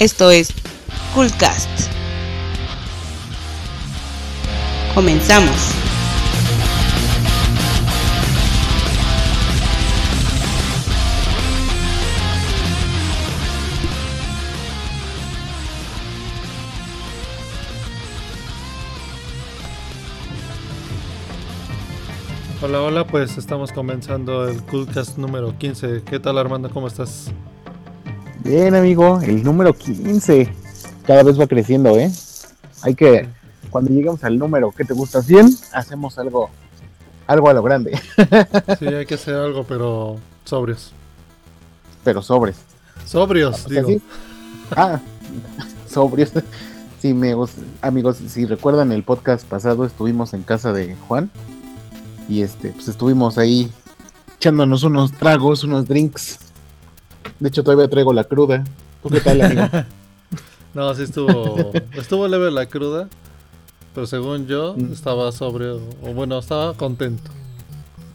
Esto es Coolcast. Comenzamos. Hola, hola, pues estamos comenzando el Coolcast número 15. ¿Qué tal Armando? ¿Cómo estás? Bien, amigo, el número 15 cada vez va creciendo, ¿eh? Hay que, cuando lleguemos al número que te gusta 100, hacemos algo, algo a lo grande. Sí, hay que hacer algo, pero sobrios. Pero sobres. Sobrios, digo. Ah, sobrios. Sí, me gusta. amigos, si recuerdan el podcast pasado, estuvimos en casa de Juan y este, pues estuvimos ahí echándonos unos tragos, unos drinks. De hecho, todavía traigo la cruda. ¿Tú qué tal, amigo? No, sí estuvo, estuvo leve la cruda, pero según yo Mm. estaba sobrio, o bueno, estaba contento.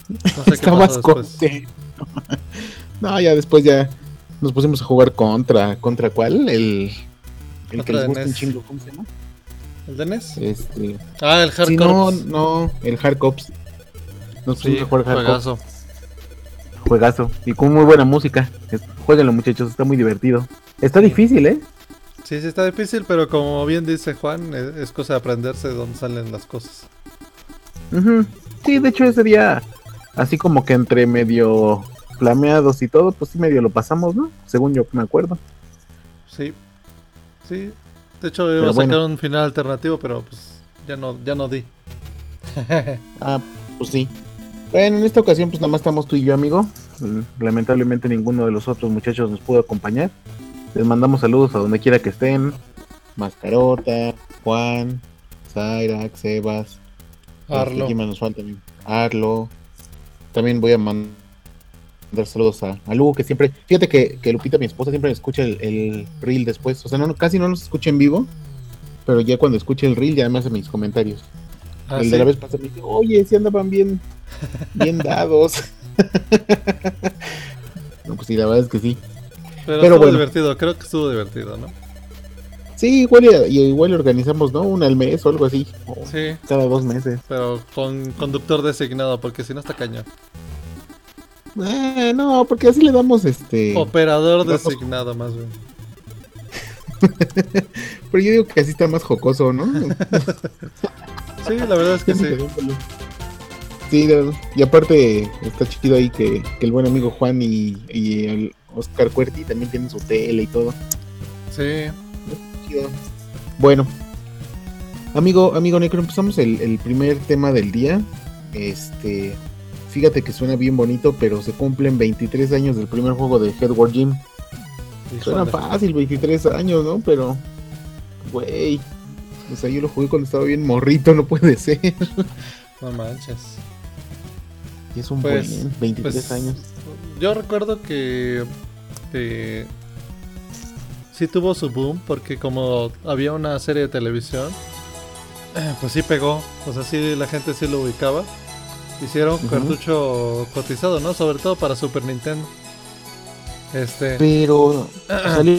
No sé Estabas contento. no, ya después ya nos pusimos a jugar contra. ¿Contra cuál? El, el que les gusta un chingo, ¿cómo se llama? ¿El de NES? Este. Ah, el Hardcore. Sí, no, no, el Hard Cops. Nos pusimos Sí, a jugar Hard Cops. juegazo. Juegazo. Y con muy buena música. Jueguenlo, muchachos, está muy divertido. Está difícil, ¿eh? Sí, sí está difícil, pero como bien dice Juan, es, es cosa de aprenderse de dónde salen las cosas. Ujú. Sí, de hecho ese día, así como que entre medio flameados y todo, pues sí medio lo pasamos, ¿no? Según yo me acuerdo. Sí. Sí. De hecho, iba a bueno. sacar un final alternativo, pero pues ya no, ya no di. Ah, pues sí. Bueno, en esta ocasión pues nada más estamos tú y yo, amigo. Lamentablemente ninguno de los otros muchachos nos pudo acompañar. Les mandamos saludos a donde quiera que estén. Mascarota, Juan, Zaira, Sebas. Arlo. Este, ¿quién más nos falta? Arlo. También voy a mandar saludos a, a Lu, que siempre... Fíjate que, que Lupita, mi esposa, siempre escucha el, el reel después. O sea, no, casi no nos escucha en vivo. Pero ya cuando escucha el reel ya me hace mis comentarios. Ah, el sí. de la vez pasada me dice, oye, si andaban bien, bien dados. no, pues sí, la verdad es que sí. Pero, pero estuvo bueno. divertido, creo que estuvo divertido, ¿no? Sí, igual, igual organizamos, ¿no? Una al mes o algo así. o Sí, Cada dos meses. pero con conductor designado, porque si no está cañón. Eh, no, porque así le damos este... Operador Vamos. designado, más bien. Pero yo digo que así está más jocoso, ¿no? Sí, la verdad es que sí. Sí, y aparte está chido ahí que, que el buen amigo Juan y, y el Oscar Cuerti también tienen su tele y todo. Sí. Bueno, amigo, amigo Necro, empezamos el, el primer tema del día. Este, fíjate que suena bien bonito, pero se cumplen 23 años del primer juego de Headward Gym. Suena fácil, 23 años, ¿no? Pero, güey, o sea, yo lo jugué cuando estaba bien morrito, no puede ser. No manches. Y es un Pues, buen, 23 pues, años. Yo recuerdo que, que sí tuvo su boom porque como había una serie de televisión, eh, pues sí pegó. O sea, sí la gente sí lo ubicaba. Hicieron cartucho cotizado, ¿no? Sobre todo para Super Nintendo. Este. Pero salió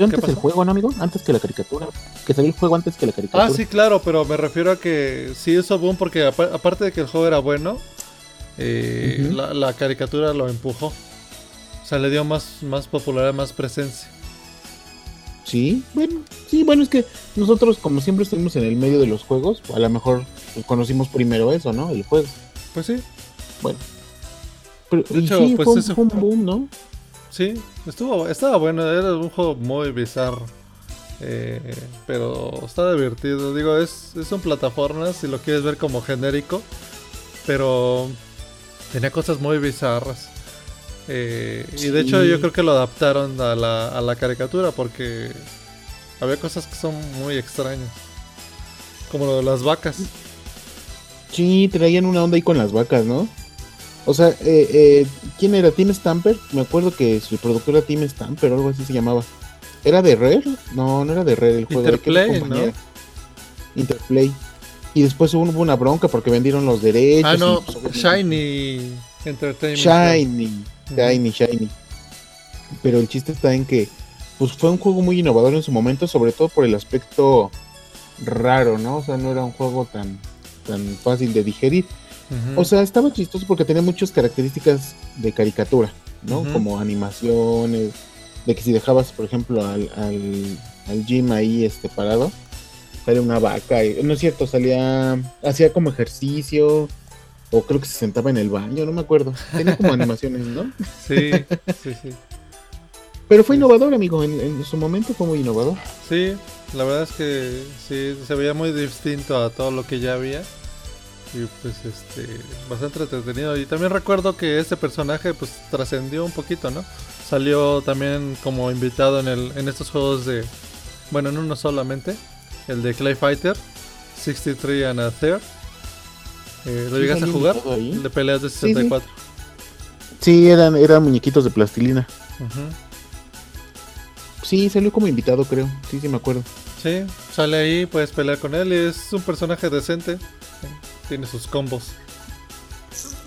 antes pasó? el juego, ¿no, amigo? Antes que la caricatura. Que salió el juego antes que la caricatura. Ah, sí, claro, pero me refiero a que sí hizo boom porque apa- aparte de que el juego era bueno, eh, la, la caricatura lo empujó. O sea, le dio más, más popularidad, más presencia. Sí, bueno, sí, bueno, es que nosotros como siempre estuvimos en el medio de los juegos, a lo mejor conocimos primero eso, ¿no? El juego. Pues sí, Pero De hecho, sí, pues fue, un- ese- fue un boom, ¿no? sí, estuvo, estaba bueno, era un juego muy bizarro. eh, pero está divertido. Digo, es, es un plataforma si lo quieres ver como genérico. Pero tenía cosas muy bizarras. Eh, Y de hecho yo creo que lo adaptaron a la, a la caricatura porque había cosas que son muy extrañas. Como lo de las vacas. Sí, traían una onda ahí con las vacas, ¿no? O sea, eh, eh, ¿quién era? ¿Tim Stamper? Me acuerdo que su productor era Tim Stamper o algo así se llamaba. ¿Era de Rare? No, no era de Rare el juego. ¿de qué Interplay, ¿no? Interplay. Y después hubo una bronca porque vendieron los derechos. Ah, no, y, pues, obviamente- Shiny Entertainment. Shiny. Shiny, Shiny. Pero el chiste está en que pues fue un juego muy innovador en su momento, sobre todo por el aspecto raro, ¿no? O sea, no era un juego tan, tan fácil de digerir. O sea, estaba chistoso porque tenía muchas características de caricatura, ¿no? Como animaciones, de que si dejabas, por ejemplo, al, al, al Jim ahí este, parado, salía una vaca, y- no es cierto, salía, hacía como ejercicio, o creo que se sentaba en el baño, no me acuerdo. Tenía como animaciones, ¿no? Sí, sí, sí. Pero fue innovador, amigo, en, en su momento fue muy innovador. Sí, la verdad es que sí, se veía muy distinto a todo lo que ya había. Y pues este, bastante entretenido. Y también recuerdo que este personaje pues trascendió un poquito, ¿no? Salió también como invitado en, el, en estos juegos de, bueno, en uno solamente, el de Clay Fighter, 63 and a Third. Eh, ¿Lo Sí, llegaste a jugar? El de peleas de sí. 64. Sí, eran, eran muñequitos de plastilina. Sí, salió como invitado, creo. Sí, sí, me acuerdo. Sí, sale ahí, puedes pelear con él y es un personaje decente. Tiene sus combos.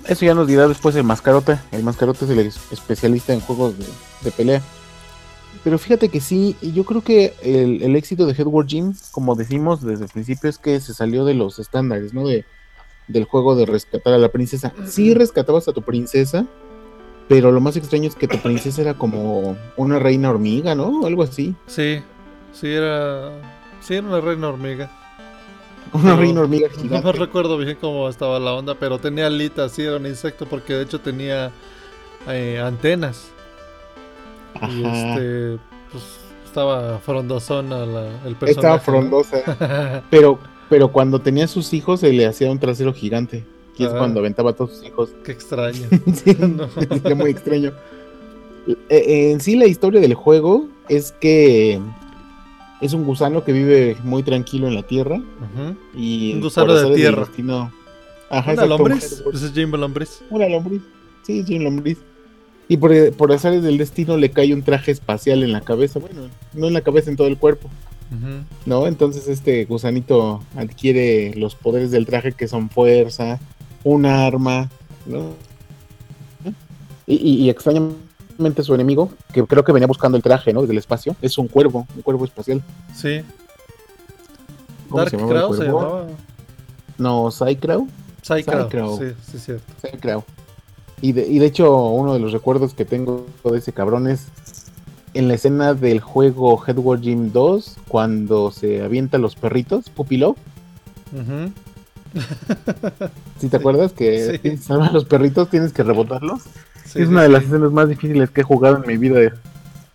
Eso ya nos dirá después el Mascarota. El Mascarota es el especialista en juegos de, de pelea. Pero fíjate que sí, yo creo que el, el éxito de Headward Gym, como decimos desde el principio, es que se salió de los estándares, ¿no? De, del juego de rescatar a la princesa. Sí rescatabas a tu princesa, pero lo más extraño es que tu princesa era como una reina hormiga, ¿no? Algo así. Sí, sí era. Sí, era una reina hormiga. Una Pero reina hormiga No gigante. recuerdo bien cómo estaba la onda, pero tenía alitas, sí, era un insecto, porque de hecho tenía eh, antenas. Y este. Pues estaba frondosona la- el personaje. Estaba frondosa. Pero, pero cuando tenía sus hijos se le hacía un trasero gigante. Y es Ah. cuando aventaba a todos sus hijos. Qué extraño. Sí, No. muy extraño. Eh, eh, en sí la historia del juego es que es un gusano que vive muy tranquilo en la tierra y Un gusano de tierra. destino- Ajá, ¿Una lombriz? Ese es Jimbo Lombriz. Una lombriz. Sí, sí, un lombriz. Y por, por azares del destino le cae un traje espacial en la cabeza. Bueno, no en la cabeza, en todo el cuerpo. ¿no? Entonces este gusanito adquiere los poderes del traje que son fuerza, un arma, ¿no? Y, y- y extrañamente su enemigo, que creo que venía buscando el traje, ¿no? Desde el espacio, es un cuervo, un cuervo espacial. Sí. ¿Cómo Dark se llamaba el Crow se llamaba. No, Psycrow. Psycrow. Psycrow. Sí, sí, cierto. Psycrow. Y de, y de hecho, uno de los recuerdos que tengo de ese cabrón es en la escena del juego Headward Gym 2, cuando se avienta los perritos, Puppy Love. Ujú. ¿Sí te acuerdas que Sí. a los perritos, tienes que rebotarlos? Sí, es sí, una de sí. las escenas más difíciles que he jugado en mi vida.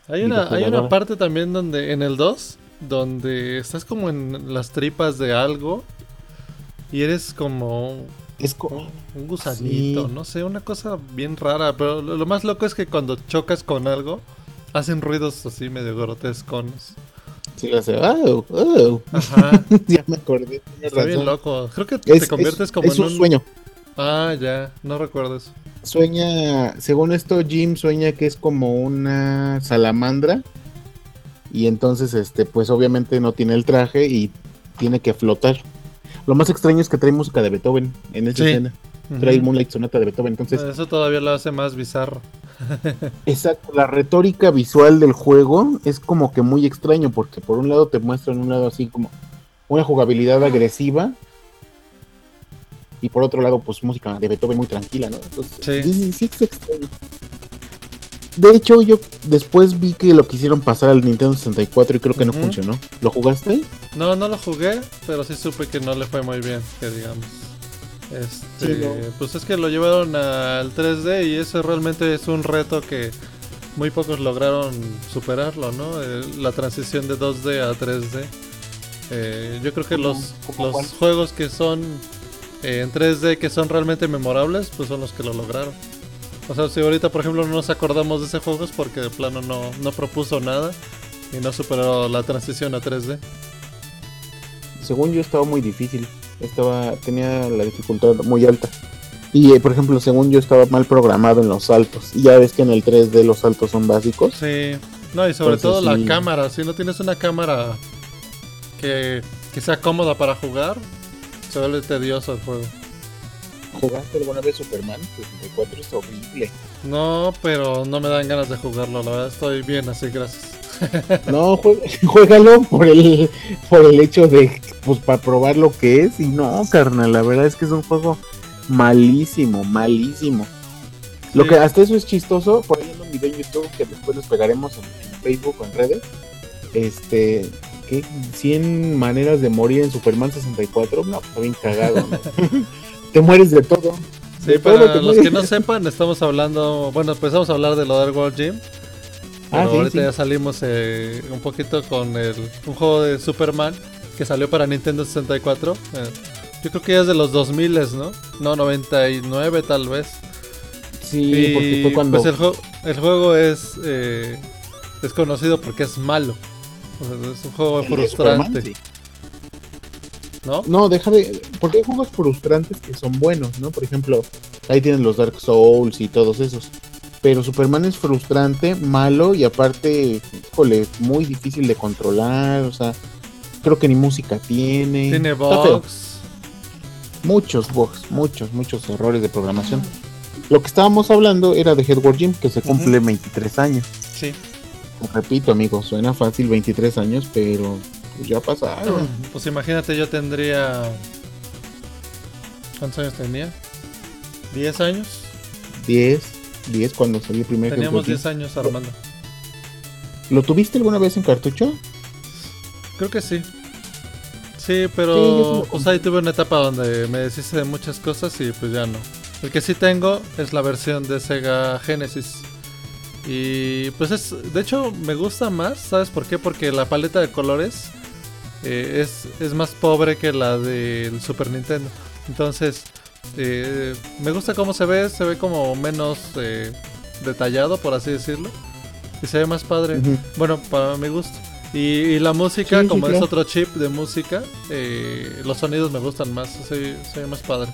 Hay una, hay una parte también donde, en el 2, donde estás como en las tripas de algo y eres como Es un, un gusanito, Sí. no sé, una cosa bien rara, pero lo, lo más loco es que cuando chocas con algo, hacen ruidos así medio grotescos. sí, le hace, "Oh, oh". Ajá, ya me acordé. está bien loco. Creo que Es, te conviertes es- como es en un un... sueño. Ah, ya, no recuerdo eso. Sueña, según esto, Jim sueña que es como una salamandra. Y entonces, este, pues obviamente no tiene el traje y tiene que flotar. Lo más extraño es que trae música de Beethoven en esa Sí. escena. Trae Ujú. Moonlight Sonata de Beethoven. Entonces, Eso todavía lo hace más bizarro. Exacto, la retórica visual del juego es como que muy extraño porque por un lado te muestran un lado así como una jugabilidad agresiva y por otro lado pues música de Beethoven muy tranquila, ¿no? Entonces, Sí. sí, sí es extraño. De hecho, yo después vi que lo quisieron pasar al Nintendo 64 y creo que no funcionó. ¿Lo jugaste? No, no lo jugué, pero sí supe que no le fue muy bien, que digamos. Este, Sí, no. pues es que lo llevaron al 3D y eso realmente es un reto que muy pocos lograron superarlo, ¿no? Eh, la transición de 2D a 3D. Eh, yo creo que ¿Cómo- los, los juegos que son eh, en 3D que son realmente memorables, pues son los que lo lograron. O sea, si ahorita por ejemplo no nos acordamos de ese juego es porque de plano no, no propuso nada y no superó la transición a 3D. Según yo estaba muy difícil. Estaba, tenía la dificultad muy alta. Y eh, por ejemplo, según yo estaba mal programado en los saltos. Y ya ves que en el 3D los saltos son básicos. Sí, no, y sobre Entonces, todo la sí. cámara. Si no tienes una cámara que, que sea cómoda para jugar, se vuelve tedioso el juego. ¿Jugaste alguna vez Superman 64? Es horrible. No, pero no me dan ganas de jugarlo, la verdad estoy bien así, gracias. No, juégalo por el, por el hecho de, pues, para probar lo que es. Y no, carnal, la verdad es que es un juego malísimo, malísimo. Lo que hasta eso es chistoso, por ahí en un video en YouTube que después nos pegaremos en, Facebook o en redes. Este, ¿qué? 100 maneras de morir en Superman 64. No, está bien cagado, Te mueres de todo. Sí, para los que no sepan, estamos hablando, bueno, empezamos a hablar de lo del World Gym. Ah, ahorita ya salimos eh, un poquito con el, un juego de Superman que salió para Nintendo 64. Eh, yo creo que ya es de los 2000, ¿no? No, 99 tal vez. Sí, porque fue cuando... Pues el, el juego es, eh, es conocido porque es malo. es un juego frustrante. ¿No? No, deja de... Porque hay juegos frustrantes que son buenos, ¿no? Por ejemplo, ahí tienen los Dark Souls y todos esos. Pero Superman es frustrante, malo y aparte, híjole, muy difícil de controlar. O sea, creo que ni música tiene. Tiene bugs. Muchos bugs, muchos, muchos errores de programación. Lo que estábamos hablando era de Headward Gym, que se cumple 23 años. Sí. Repito, amigos, suena fácil 23 años, pero pues ya pasaron. Pues imagínate, yo tendría. ¿Cuántos años tenía? ¿10 años? 10. 10 cuando salió el primer Teníamos 10 años armando. ¿Lo tuviste alguna vez en cartucho? Creo que sí. Sí, pero o sea, ahí tuve una etapa donde me deshice de muchas cosas y pues ya no. El que sí tengo es la versión de Sega Genesis. Y pues es, de hecho me gusta más, ¿sabes por qué? Porque la paleta de colores eh, es, es más pobre que la del Super Nintendo. Entonces, eh, me gusta cómo se ve, se ve como menos eh, detallado, por así decirlo. Y se ve más padre. Bueno, para mi gusto. Y, la música, como es otro chip de música, eh, los sonidos me gustan más, se, ve más padre.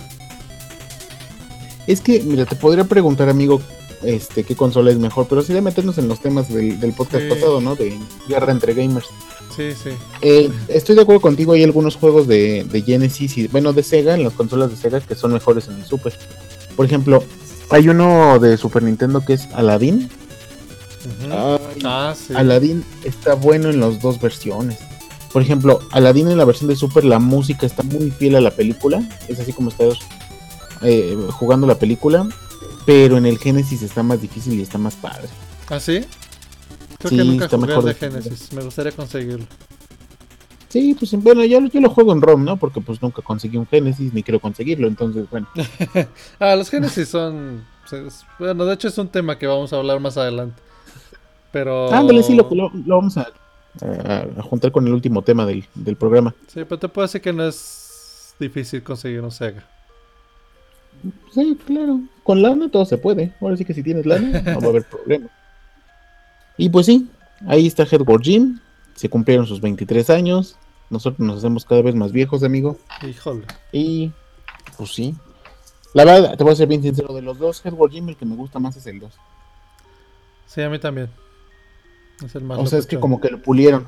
Es que, mira, te podría preguntar, amigo, este, qué consola es mejor, pero sería meternos en los temas del, podcast pasado, ¿no? De guerra entre gamers. Sí, sí. Eh, estoy de acuerdo contigo, hay algunos juegos de, Genesis y, bueno, de Sega, en las consolas de Sega, que son mejores en el Super. Por ejemplo, hay uno de Super Nintendo que es Aladdin. ah, sí. Aladdin está bueno en las dos versiones. Por ejemplo, Aladdin en la versión de Super, la música está muy fiel a la película. Es así como estás eh, jugando la película. Pero en el Genesis está más difícil y está más padre. ¿Ah, sí? Creo que nunca está mejor de Genesis. Me gustaría conseguirlo. Sí, pues bueno, yo, yo lo juego en ROM, ¿no? Porque pues nunca conseguí un Genesis ni quiero conseguirlo, entonces bueno. ah, los Genesis son... Pues, bueno, de hecho es un tema que vamos a hablar más adelante. Pero... Ándale, sí, lo, lo, vamos a, a, juntar con el último tema del, del programa. Sí, pero te puedo decir que no es difícil conseguir un Sega. Sí, claro. Con lana todo se puede. Ahora sí que si tienes lana, no va a haber problema. Y pues sí, ahí está Headboard Jim. Se cumplieron sus 23 años. Nosotros nos hacemos cada vez más viejos, amigo. Híjole. Y pues sí. La verdad, te voy a ser bien sincero, de los dos, Headboard Jim el que me gusta más es el 2. Sí, a mí también. Es el más O sea, es que como que lo pulieron.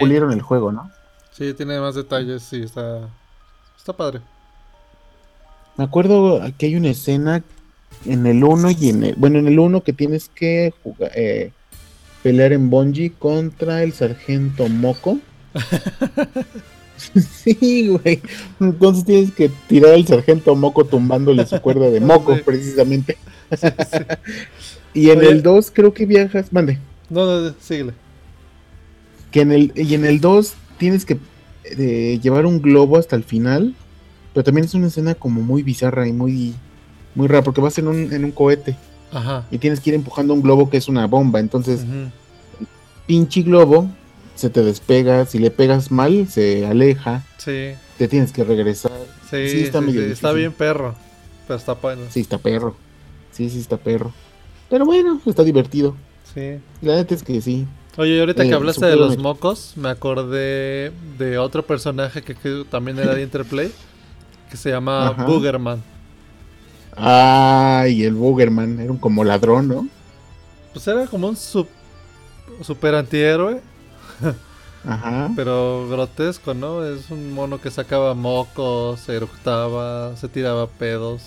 Pulieron el juego, ¿no? Sí, tiene más detalles, sí, está, está padre. Me acuerdo que hay una escena en el 1 y en el... Bueno, en el 1 que tienes que jugar, eh, pelear en Bonji contra el sargento Moco. sí, güey. Entonces tienes que tirar al sargento Moco tumbándole su cuerda de Moco, precisamente. y en el 2 creo que viajas. Mande. No, no, síguele. Que en el, y en el 2 tienes que eh, llevar un globo hasta el final. Pero también es una escena como muy bizarra y muy, muy rara, porque vas en un, en un cohete. Y tienes que ir empujando un globo que es una bomba. Entonces, pinche globo se te despega. Si le pegas mal, se aleja. Sí. Te tienes que regresar. Sí, está, está bien perro. Pero está bueno. Sí, está perro. Sí, sí, está perro. Pero bueno, está divertido. Sí. La neta es que sí. Oye, ahorita que eh, hablaste de los mocos, me acordé de otro personaje que, también era de Interplay, que se llama Boogerman. Ay, el Boogerman, era un como ladrón, ¿no? Pues era como un super antihéroe. Ajá. Pero grotesco, ¿no? Es un mono que sacaba mocos, se eructaba, se tiraba pedos.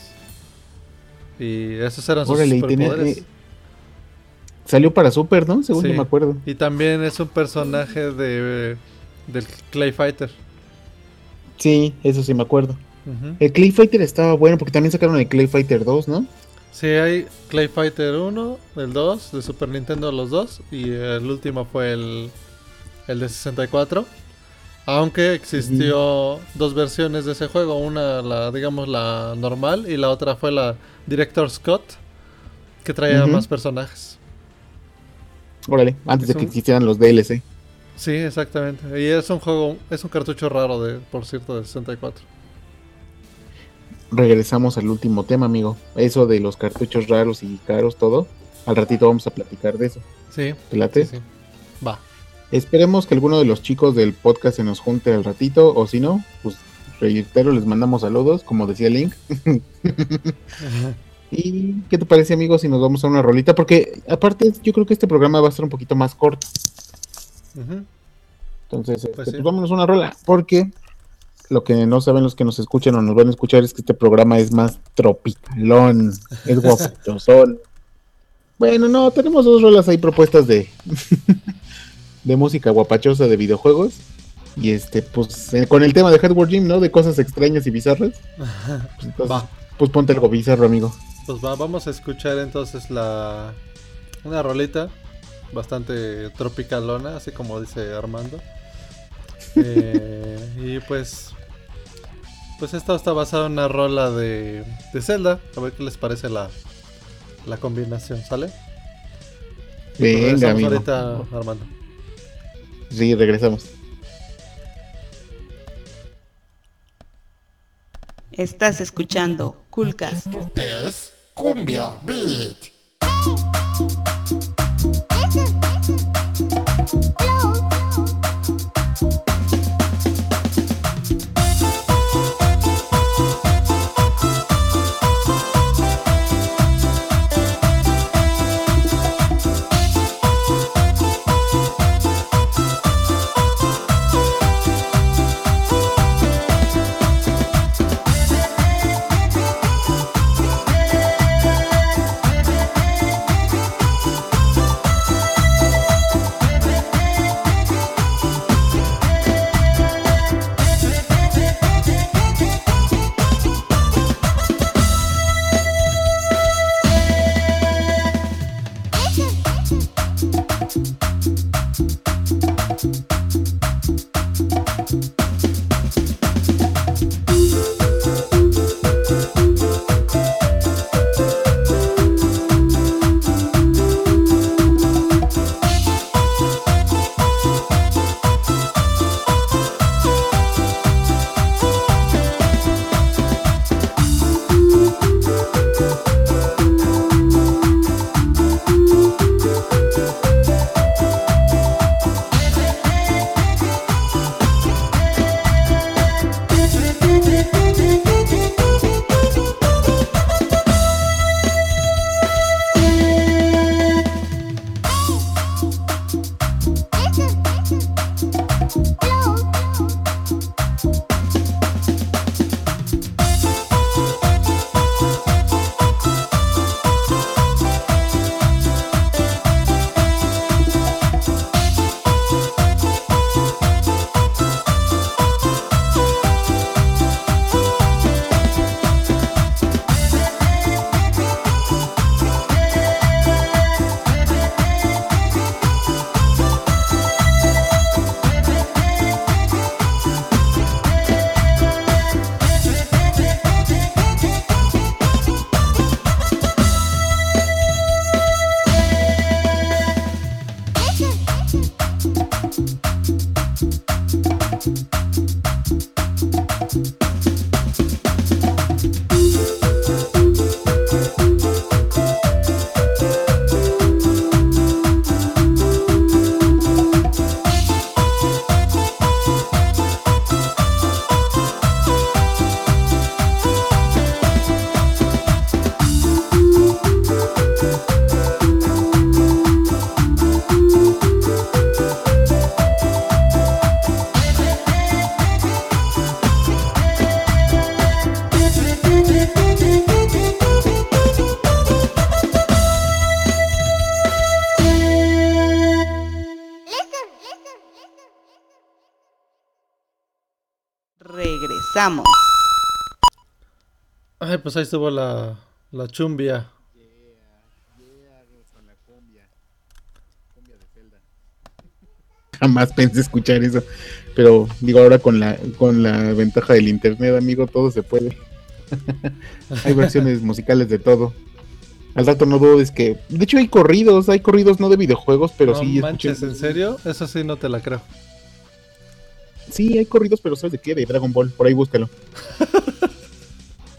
Y esos eran sus superpoderes. Eh, salió para Super, ¿no? Según Sí. yo me acuerdo. Y también es un personaje de del Clay Fighter. Sí, eso sí me acuerdo. El Clay Fighter estaba bueno porque también sacaron el Clay Fighter 2, ¿no? Sí, hay Clay Fighter 1, el 2, de Super Nintendo los dos, y el último fue el, el de 64. Aunque existió dos versiones de ese juego, una la digamos la normal y la otra fue la Director Scott, que traía más personajes. Órale, antes de que un- existieran los DLC. Sí, exactamente. Y es un juego, es un cartucho raro de, por cierto, de 64. Regresamos al último tema, amigo. Eso de los cartuchos raros y caros, todo. Al ratito vamos a platicar de eso. Sí, ¿Te late? sí, sí. Va. Esperemos que alguno de los chicos del podcast se nos junte al ratito, o si no, pues reitero, les mandamos saludos, como decía Link. ¿Y qué te parece, amigo, si nos vamos a una rolita? Porque aparte, yo creo que este programa va a ser un poquito más corto. Ujú. Entonces, este, Pues pues, vámonos a una rola. Porque lo que no saben los que nos escuchan o nos van a escuchar es que este programa es más tropicalón, es guapachosón. bueno, no, tenemos dos rolas ahí propuestas de, de música guapachosa de videojuegos. Y este, pues eh, con el tema de Hardware Gym, ¿no? De cosas extrañas y bizarras. Pues, entonces, Va. pues ponte algo bizarro, amigo. Pues va, vamos a escuchar entonces la una rolita bastante tropicalona, así como dice Armando. Eh, y pues pues esto está basado en una rola de, de Zelda. A ver qué les parece la, la combinación, ¿sale? Pues Venga, regresamos amigo. ahorita, Armando. Sí, regresamos. Estás escuchando Coolcast. es Cumbia Beat. Pues ahí estuvo la, la chumbia. Jamás pensé escuchar eso. Pero digo, ahora con la, con la ventaja del internet, amigo, todo se puede. hay versiones musicales de todo. Al rato no dudes que. De hecho, hay corridos, hay corridos no de videojuegos, pero no sí. manches, ¿en serio? Eso sí no te la creo. Sí, hay corridos, pero ¿sabes de qué? De Dragon Ball. Por ahí búscalo.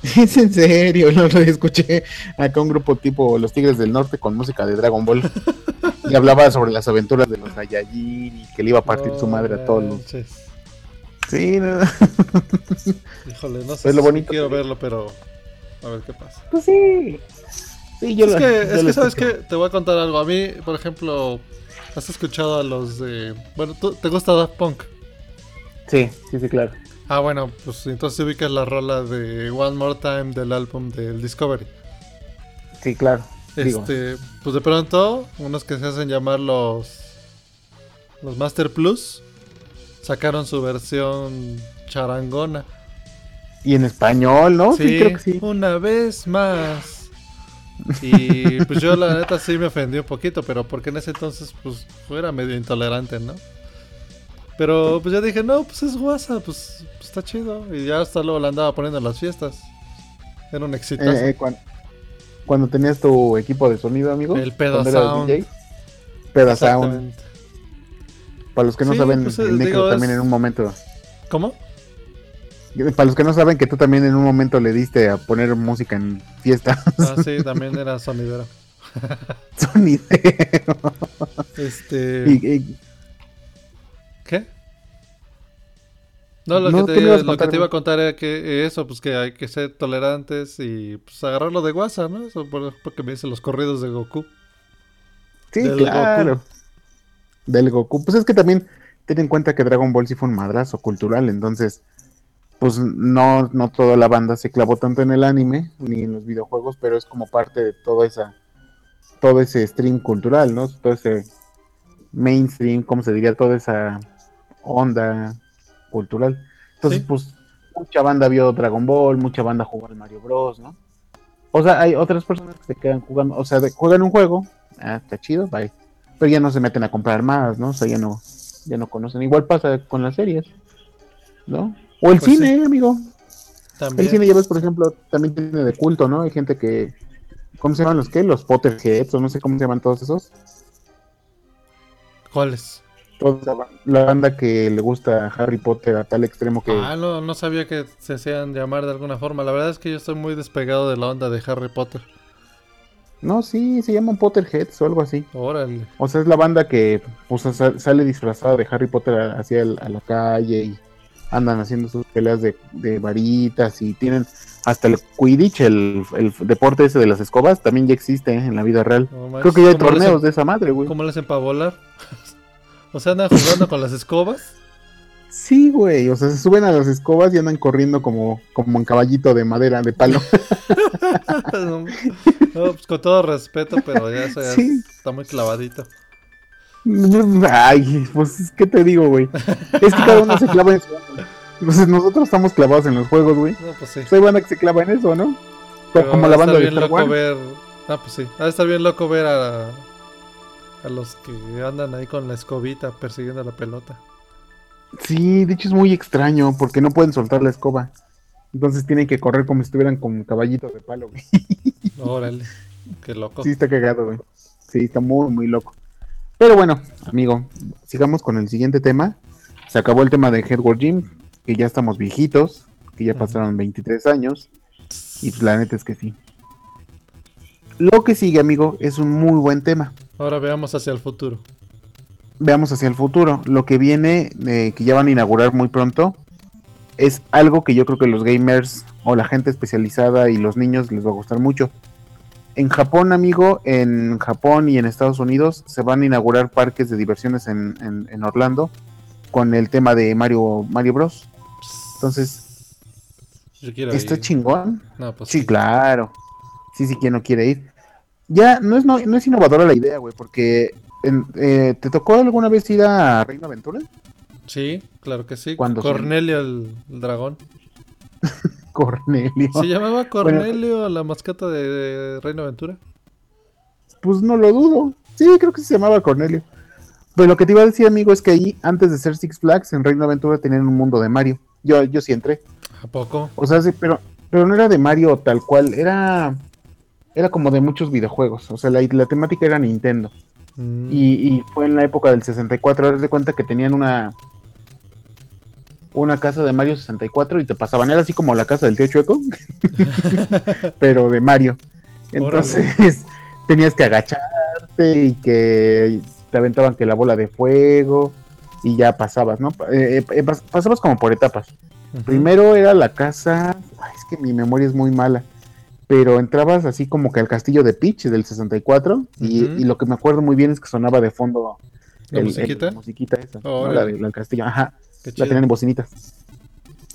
es en serio, no lo escuché acá un grupo tipo Los Tigres del Norte con música de Dragon Ball. y hablaba sobre las aventuras de los Saiyajin y que le iba a partir su madre a todos los. Sí, no. Híjole, no sé Pues lo si bonito quiero que- verlo, pero a ver qué pasa. pues sí. Sí, yo Es la- que, yo es que ¿sabes qué? Te voy a contar algo. A mí, por ejemplo, ¿has escuchado a los de... Bueno, ¿tú- ¿te gusta Daft Punk? Sí, sí, sí, claro. Ah, bueno, pues entonces ubicas la rola de One More Time del álbum del Discovery. Sí, claro. Digo, Este, pues de pronto, unos que se hacen llamar los los Master Plus sacaron su versión charangona. y en español, ¿no? Sí, creo que sí. una vez más. Y pues yo la neta sí me ofendí un poquito, pero porque en ese entonces pues era medio intolerante, ¿no? Pero pues ya dije, no, pues es WhatsApp, pues, pues, está chido. Y ya hasta luego la andaba poniendo en las fiestas. Era un exitazo. Eh, eh, cuan- cuando tenías tu equipo de sonido, amigo. El Peda cuando eras Sound. DJ, Peda Sound. Exactamente. Para los que no Sí, saben, pues, el Necro digo, también es- en un momento. ¿Cómo? Para los que no saben que tú también en un momento le diste a poner música en fiesta. Ah, sí, también era sonidero. Sonidero. Este. Y- y- No, lo, No, que, ¿qué te, que iba a contar era que eso, pues que hay que ser tolerantes y pues agarrarlo de WhatsApp, ¿no? Eso por porque me dicen los corridos de Goku. sí, Del claro. Del Goku. Pues es que también ten en cuenta que Dragon Ball sí fue un madrazo cultural, entonces pues no, no toda la banda se clavó tanto en el anime ni en los videojuegos, pero es como parte de toda esa, todo ese stream cultural, ¿no? Todo ese mainstream, ¿cómo se diría? Toda esa onda cultural. Entonces, Sí. pues, mucha banda vio Dragon Ball, mucha banda jugó al Mario Bros, ¿no? O sea, hay otras personas que se quedan jugando, o sea, de- juegan un juego, ah, está chido, bye. Pero ya no se meten a comprar más, ¿no? O sea, ya no, ya no conocen. Igual pasa con las series, ¿no? O el Pues cine, amigo. También. El cine, ya ves, por ejemplo, también tiene de culto, ¿no? Hay gente que. ¿Cómo se llaman los qué? Los Potterheads, o no sé cómo se llaman todos esos. ¿Cuáles? Toda la banda que le gusta Harry Potter a tal extremo que. Ah, no, no sabía que se hacían llamar de alguna forma. La verdad es que yo estoy muy despegado de la onda de Harry Potter. No, sí, se llaman Potterheads o algo así. Órale. O sea, es la banda que pues, sa- sale disfrazada de Harry Potter hacia el- a la calle y andan haciendo sus peleas de, de varitas y tienen hasta el Quidditch, el, el deporte ese de las escobas, también ya existe ¿eh? en la vida real. No Creo que ya hay ¿cómo le torneos hacen- de esa madre, güey. ¿Cómo le hacen para volar? O sea, andan jugando con las escobas. Sí, güey, o sea, se suben a las escobas y andan corriendo como, como en caballito de madera, de palo. no, pues con todo respeto, pero ya eso ya Sí. está muy clavadito. Ay, pues, ¿qué te digo, güey? Es que cada uno se clava en su... Entonces nosotros estamos clavados en los juegos, güey. No, pues sí. Soy banda que se clava en eso, ¿no? Pero como la banda de Star loco ver. Ah, pues sí. Ha de estar bien loco ver a, a los que andan ahí con la escobita persiguiendo la pelota. Sí, de hecho es muy extraño porque no pueden soltar la escoba. Entonces tienen que correr como si estuvieran con caballitos de palo, güey. Órale, qué loco. Sí, está cagado, güey. Sí, está muy, muy loco. Pero bueno, amigo, sigamos con el siguiente tema. Se acabó el tema de Headward Gym, que ya estamos viejitos, que ya pasaron 23 años. Y pues la neta es que sí. Lo que sigue, amigo, es un muy buen tema. Ahora veamos hacia el futuro. veamos hacia el futuro. Lo que viene, eh, que ya van a inaugurar muy pronto, es algo que yo creo que los gamers o la gente especializada y los niños les va a gustar mucho. En Japón, amigo, en Japón y en Estados Unidos se van a inaugurar parques de diversiones en, en- en Orlando con el tema de Mario, Mario Bros. Entonces, Yo quiero ¿está ir. chingón? No, pues Sí, claro. Sí, sí, quien no quiere ir. Ya, no es, no, no es innovadora la idea, güey, porque en- eh, ¿te tocó alguna vez ir a Reino Aventura? Sí, claro que sí. ¿Cuándo, Cornelio el, el dragón. Cornelio. ¿Se llamaba Cornelio la mascota de, de Reino Aventura? Pues no lo dudo. Sí, creo que se llamaba Cornelio. Pero lo que te iba a decir, amigo, es que ahí, antes de ser Six Flags, en Reino Aventura tenían un mundo de Mario. Yo, yo sí entré. ¿A poco? O sea, sí, pero, pero no era de Mario tal cual, era, era como de muchos videojuegos. O sea, la, la temática era Nintendo. Mm, Y, y fue en la época del 64. Haz de cuenta que tenían una una casa de Mario 64 y te pasaban. Era así como la casa del tío Chueco, pero de Mario. Entonces tenías que agacharte y que te aventaban que la bola de fuego y ya pasabas, ¿no? Eh, eh, pas- pasabas como por etapas. Primero era la casa, ay, es que mi memoria es muy mala, pero entrabas así como que al castillo de Peach del 64 y, Ujú. y lo que me acuerdo muy bien es que sonaba de fondo ¿La el- musiquita? el- musiquita esa, ¿no? Órale. la del castillo, ajá, Qué la chido. tenían en bocinitas.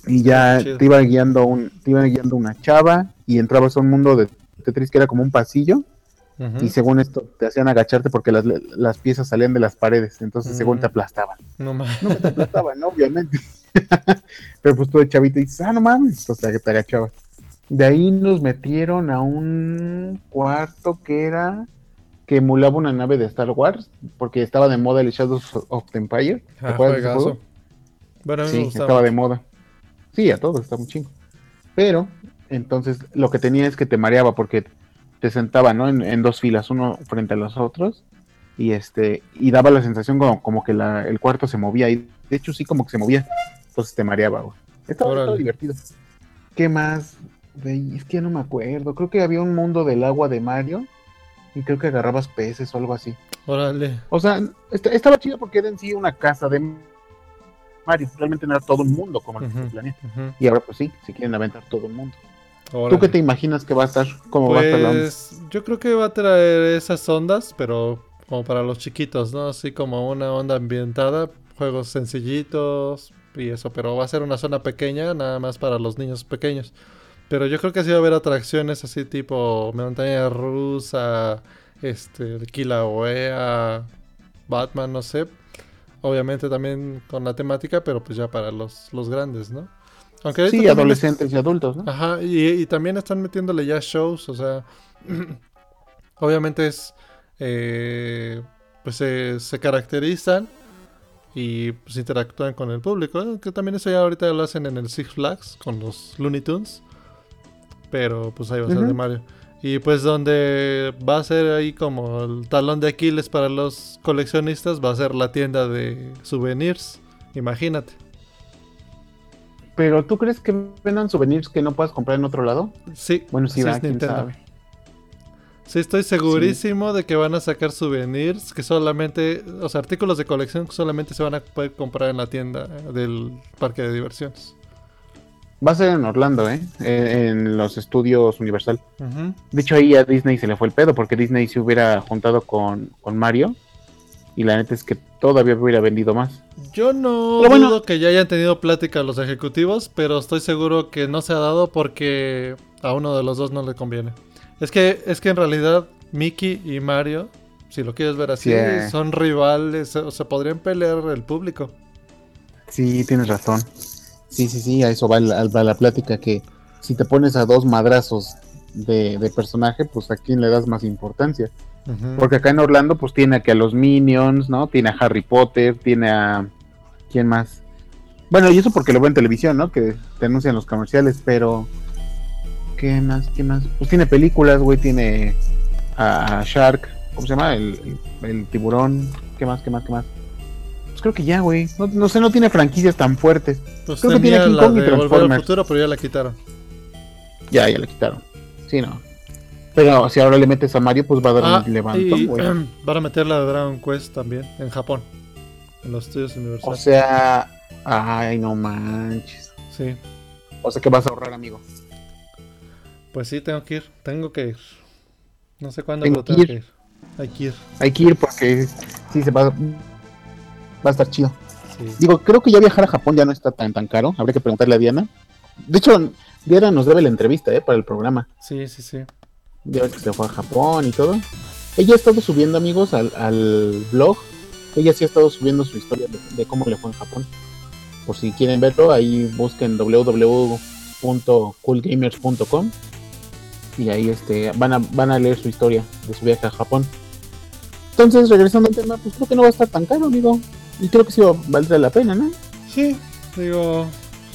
Y ya te iba guiando un, te iba guiando una chava y entrabas a un mundo de Tetris que era como un pasillo y según esto te hacían agacharte porque las, las piezas salían de las paredes, entonces según te aplastaban. No mames. No te aplastaban, obviamente. Pero pues tú de chavito dices, ah, no mames, que te agachabas. De ahí nos metieron a un cuarto que era que emulaba una nave de Star Wars, porque estaba de moda el Shadows of the Empire. ¿Te Ah, acuerdas de ese juego? Bueno, a mí Sí, me estaba de moda. Sí, a todos, está muy chingo. Pero, entonces, lo que tenía es que te mareaba porque te sentaba, ¿no? En, en dos filas, uno frente a los otros. Y este, y daba la sensación como, como que la- el cuarto se movía. Y de hecho, sí, como que se movía. Entonces te mareaba, güey. Estaba, estaba divertido. ¿Qué más? Es que ya no me acuerdo. Creo que había un mundo del agua de Mario. Y creo que agarrabas peces o algo así. Órale. O sea, est- estaba chido porque era en sí una casa de Mario. Realmente no era todo un mundo como el Ujú. planeta. Y ahora pues sí, si quieren aventar todo el mundo. ¿Tú Órale. qué te imaginas que va a estar? ¿Cómo va a estar la onda? Pues yo creo que va a traer esas ondas, pero como para los chiquitos, ¿no? Así como una onda ambientada, juegos sencillitos y eso, pero va a ser una zona pequeña, nada más para los niños pequeños. Pero yo creo que sí va a haber atracciones así tipo montaña rusa, este, Kilauea, Batman, no sé. Obviamente también con la temática, pero pues ya para los, los grandes, ¿no? Aunque Sí, es- adolescentes y adultos, ¿no? Ajá, y, y también están metiéndole ya shows, o sea, obviamente es, eh, pues se, se caracterizan y pues interactúan con el público, ¿eh? que también eso ya ahorita lo hacen en el Six Flags con los Looney Tunes, pero pues ahí va a ser de. Mario. Y pues donde va a ser ahí como el talón de Aquiles para los coleccionistas, va a ser la tienda de souvenirs, imagínate. Pero ¿tú crees que vendan souvenirs que no puedas comprar en otro lado? Sí, Bueno, sí, así va, quién sabe. Sí, estoy segurísimo de que van a sacar souvenirs que solamente, o sea, artículos de colección que solamente se van a poder comprar en la tienda del parque de diversiones. Va a ser en Orlando, ¿eh? En, en los estudios Universal. De hecho, ahí a Disney se le fue el pedo porque Disney se hubiera juntado con, con Mario. Y la neta es que todavía hubiera vendido más. Yo no Pero bueno. dudo que ya hayan tenido plática los ejecutivos, pero estoy seguro que no se ha dado porque a uno de los dos no le conviene. Es que, es que en realidad Mickey y Mario, si lo quieres ver así, Sí, son rivales, o se podrían pelear el público. Sí, tienes razón. Sí, sí, sí, a eso va la, va la plática que si te pones a dos madrazos de, de personaje, pues a quién le das más importancia. Porque acá en Orlando, pues tiene aquí a los Minions, ¿no? Tiene a Harry Potter, tiene a... ¿Quién más? Bueno, y eso porque lo veo en televisión, ¿no? Que te anuncian los comerciales, pero... ¿Qué más? ¿Qué más? Pues tiene películas, güey, tiene a, a Shark, ¿cómo se llama? El, el- el tiburón, ¿qué más? ¿Qué más? ¿Qué más? Creo que ya, güey. No, no sé, no tiene franquicias tan fuertes. Pues creo que tiene King la Kong y Transformers. futuro, pero ya la quitaron. Ya, ya le quitaron. Sí, no. Pero si ahora le metes a Mario, pues va a dar Ah, un levantón, y güey. van a meter la de Dragon Quest también en Japón. En los estudios Universal. O sea, ay, no manches. sí, O sea que vas a ahorrar, amigo. pues sí, tengo que ir. Tengo que ir. No sé cuándo, Tengo pero tengo que que ir. ir. Hay que ir. Hay que ir porque sí se va, va a estar chido. Sí. Digo, creo que ya viajar a Japón ya no está tan tan caro. Habría que preguntarle a Diana. De hecho, Diana nos debe la entrevista, ¿eh? Para el programa. sí, sí, sí. Ya que se fue a Japón y todo. Ella ha estado subiendo, amigos, al, al blog. Ella sí ha estado subiendo su historia de, de cómo le fue en Japón. Por si quieren verlo, ahí busquen www.coolgamers.com y ahí este van a, van a leer su historia de su viaje a Japón. Entonces, regresando al tema, pues creo que no va a estar tan caro, amigo. Y creo que sí va, valdrá la pena, ¿no? Sí, digo,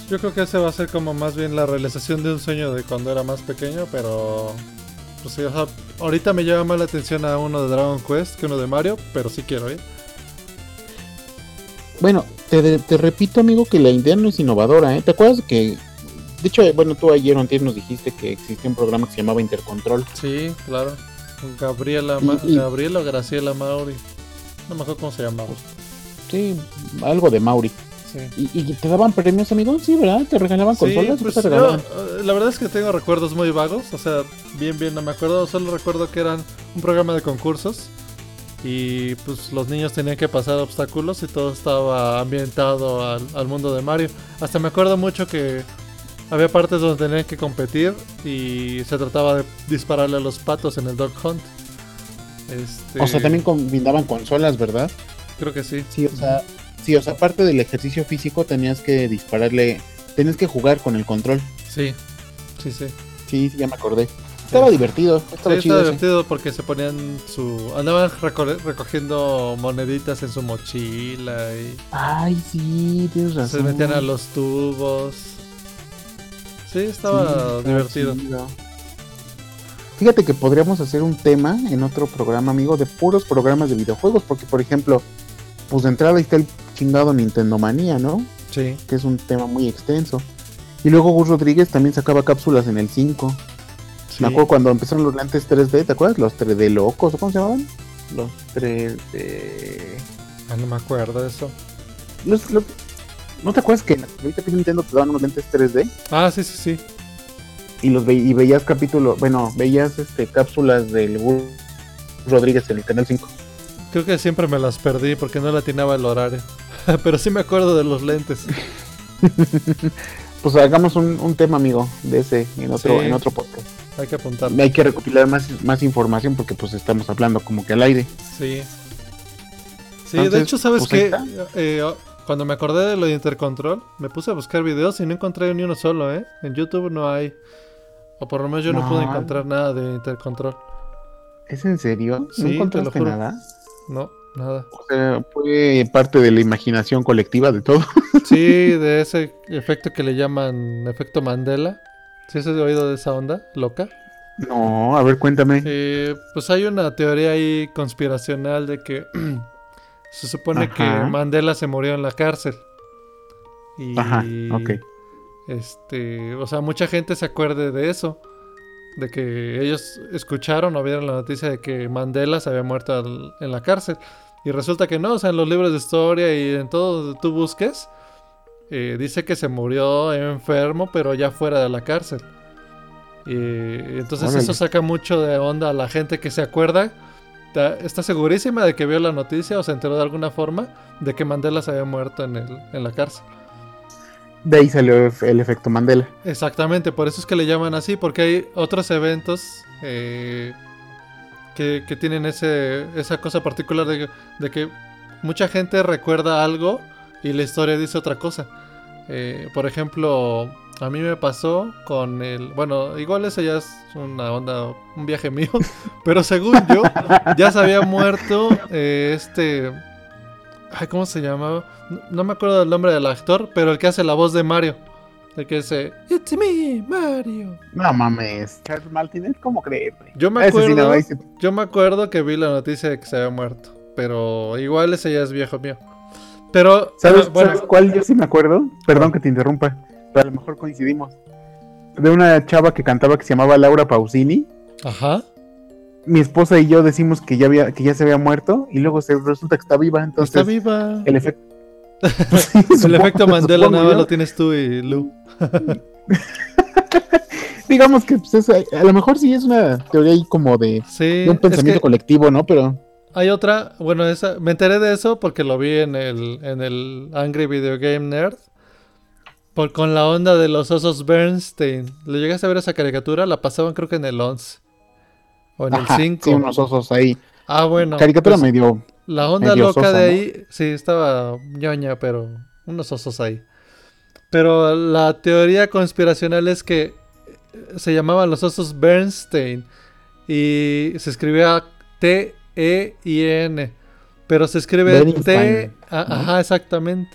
yo creo que ese va a ser como más bien la realización de un sueño de cuando era más pequeño, pero pues sí, o sea, ahorita me llama más la atención a uno de Dragon Quest que uno de Mario, pero sí quiero ir. Bueno, te, te repito, amigo, que la idea no es innovadora, ¿eh? ¿Te acuerdas que... De hecho, bueno, tú ayer o antes nos dijiste que existía un programa que se llamaba Intercontrol. Sí, claro. Gabriela, Y- Ma- y- Gabriela o Graciela Mauri. No me acuerdo cómo se llamaba. Sí, algo de Mauri. Sí. ¿Y, y te daban premios, amigo? Sí, ¿verdad? ¿Te regalaban Sí, consolas? ¿Qué pues te yo, regalaban? eh, la verdad es que tengo recuerdos muy vagos, o sea, bien, bien, no me acuerdo, solo recuerdo que eran un programa de concursos y pues los niños tenían que pasar obstáculos y todo estaba ambientado al, al mundo de Mario. Hasta me acuerdo mucho que había partes donde tenían que competir y se trataba de dispararle a los patos en el Dog Hunt. Este, O sea, también combinaban consolas, ¿verdad? Creo que sí. Sí, o sea, sí, o sea, aparte del ejercicio físico tenías que dispararle, tenías que jugar con el control. Sí, sí, sí. Sí, sí, ya me acordé. Estaba divertido, estaba Sí, chido. ese. divertido porque se ponían su. Andaban reco- recogiendo moneditas en su mochila y Ay, sí, tienes razón. se metían a los tubos. Sí, estaba Sí, estaba divertido. chido. Fíjate que podríamos hacer un tema en otro programa, amigo, de puros programas de videojuegos, porque por ejemplo, pues de entrada está el chingado Nintendo Manía, ¿no? Sí, Que es un tema muy extenso. Y luego Gus Rodríguez también sacaba cápsulas en el 5. sí. Me acuerdo cuando empezaron los lentes 3D, ¿te acuerdas? Los 3D locos, ¿o cómo se llamaban? Los 3D... Ah, no me acuerdo de eso. Los- los- ¿No te acuerdas que en la Nintendo te daban unos lentes 3D? Ah, sí, sí, sí. Y los ve- y veías capítulos, bueno, veías este cápsulas del Gus Rodríguez en el canal 5. Creo que siempre me las perdí porque no le atinaba el horario. Pero sí me acuerdo de los lentes. Pues hagamos un, un tema, amigo, de ese en otro, Sí. en otro podcast. Hay que apuntarlo. Hay que recopilar más, más información porque pues estamos hablando como que al aire. Sí. Sí, de hecho, ¿sabes pues, qué? Eh, oh, cuando me acordé de lo de Intercontrol, me puse a buscar videos y no encontré ni uno solo, ¿eh? En YouTube no hay. O por lo menos yo no, No. pude encontrar nada de Intercontrol. ¿Es en serio? Sí, ¿No lo encontraste nada? No, nada. O sea, fue parte de la imaginación colectiva de todo. Sí, de ese efecto que le llaman efecto Mandela. ¿Sí has oído de esa onda loca? No, a ver, cuéntame. Eh, pues hay una teoría ahí conspiracional de que se supone Ajá. que Mandela se murió en la cárcel. Y Ajá, ok. este, o sea, mucha gente se acuerde de eso, de que ellos escucharon o vieron la noticia de que Mandela se había muerto al- en la cárcel. Y resulta que no, o sea, en los libros de historia y en todo donde tú busques, eh, dice que se murió enfermo, pero ya fuera de la cárcel. Y entonces Órale. eso saca mucho de onda a la gente que se acuerda. Está segurísima de que vio la noticia o se enteró de alguna forma de que Mandela se había muerto en, el, en la cárcel. De ahí salió el efecto Mandela. Exactamente, por eso es que le llaman así, porque hay otros eventos eh, que, que tienen ese, esa cosa particular de, de que mucha gente recuerda algo y la historia dice otra cosa. Eh, por ejemplo, a mí me pasó con el... Bueno, igual ese ya es una onda, un viaje mío, pero según yo, ya se había muerto eh, este... Ay, ¿cómo se llamaba? No, no me acuerdo del nombre del actor, pero el que hace la voz de Mario. El que dice, It's me, Mario. No mames. Charles Martinet, ¿cómo crees? Yo me sí, acuerdo, no, yo me acuerdo que vi la noticia de que se había muerto. Pero igual ese ya es viejo mío. Pero, ¿Sabes, ah, bueno, ¿Sabes cuál yo sí me acuerdo? Perdón que te interrumpa, pero a lo mejor coincidimos. De una chava que cantaba que se llamaba Laura Pausini. ajá. Mi esposa y yo decimos que ya había, que ya se había muerto y luego se resulta que está viva. Entonces, está viva. el efecto. El efecto Mandela supongo nada lo tienes tú y Lu. Digamos que pues, eso, a lo mejor sí es una teoría ahí como de, Sí, de un es pensamiento que colectivo, ¿no? Pero hay otra, bueno, esa, me enteré de eso porque lo vi en el, en el Angry Video Game Nerd. Por, con la onda de los osos Bernstein. ¿Le llegaste a ver esa caricatura? La pasaban creo que en el 11. O en ajá, el 5. sí, unos osos ahí. Ah, bueno. Caricatura pues, medio. La onda medio loca sosa, de ¿no? ahí, sí, estaba ñoña, pero unos osos ahí. Pero la teoría conspiracional es que se llamaban los osos Bernstein y se escribía T-E-I-N. Pero se escribe T. Bernstein, a- ¿no? Ajá, exactamente.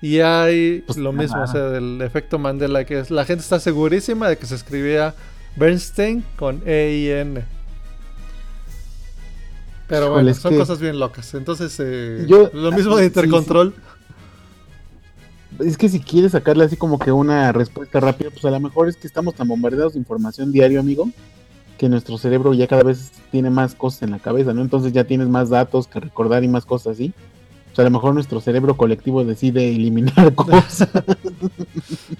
Y hay Pues, lo mismo, o ajá. sea, del efecto Mandela, que es, la gente está segurísima de que se escribía Bernstein con E-I-N. Pero bueno, son que- cosas bien locas. Entonces, eh, Yo- lo mismo de sí, Intercontrol. Es que si quieres sacarle así como que una respuesta rápida, pues a lo mejor es que estamos tan bombardeados de información diario, amigo, que nuestro cerebro ya cada vez tiene más cosas en la cabeza, ¿no? Entonces ya tienes más datos que recordar y más cosas así. O sea, a lo mejor nuestro cerebro colectivo decide eliminar cosas.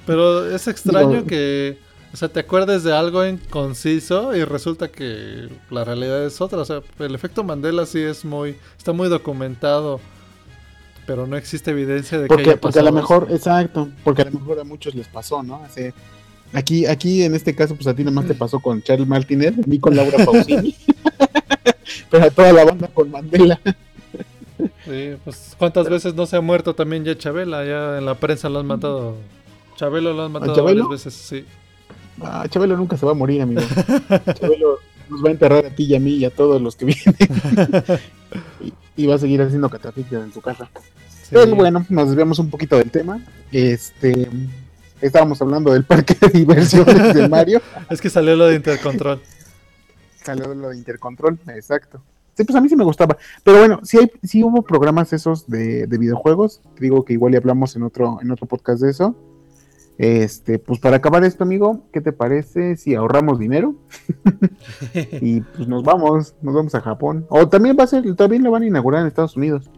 Pero es extraño Digo- que, o sea, te acuerdes de algo en conciso y resulta que la realidad es otra. O sea, el efecto Mandela sí es muy, está muy documentado, pero no existe evidencia de que Porque, haya porque a lo mejor, exacto, porque a lo mejor a muchos les pasó, ¿no? Así, aquí, aquí en este caso, pues a ti nada más te pasó con Charles Martinet, a mí con Laura Pausini, pero a toda la banda con Mandela. Sí, pues cuántas veces no se ha muerto también ya Chabela, ya en la prensa lo han matado. Chabelo lo han matado varias veces, sí. Ah, Chabelo nunca se va a morir, amigo. Chabelo nos va a enterrar a ti y a mí y a todos los que vienen. y, y va a seguir haciendo catafixia en su casa. Sí. Pero bueno, nos desviamos un poquito del tema. Este, estábamos hablando del parque de diversiones de Mario. Es que salió lo de Intercontrol. Salió lo de Intercontrol, exacto. Sí, pues a mí sí me gustaba. Pero bueno, sí, hay, sí hubo programas esos de, de videojuegos. Te digo que igual ya hablamos en otro, en otro podcast de eso. Este, pues para acabar esto, amigo, ¿qué te parece si ahorramos dinero? y pues nos vamos, nos vamos a Japón. O también va a ser, también lo van a inaugurar en Estados Unidos.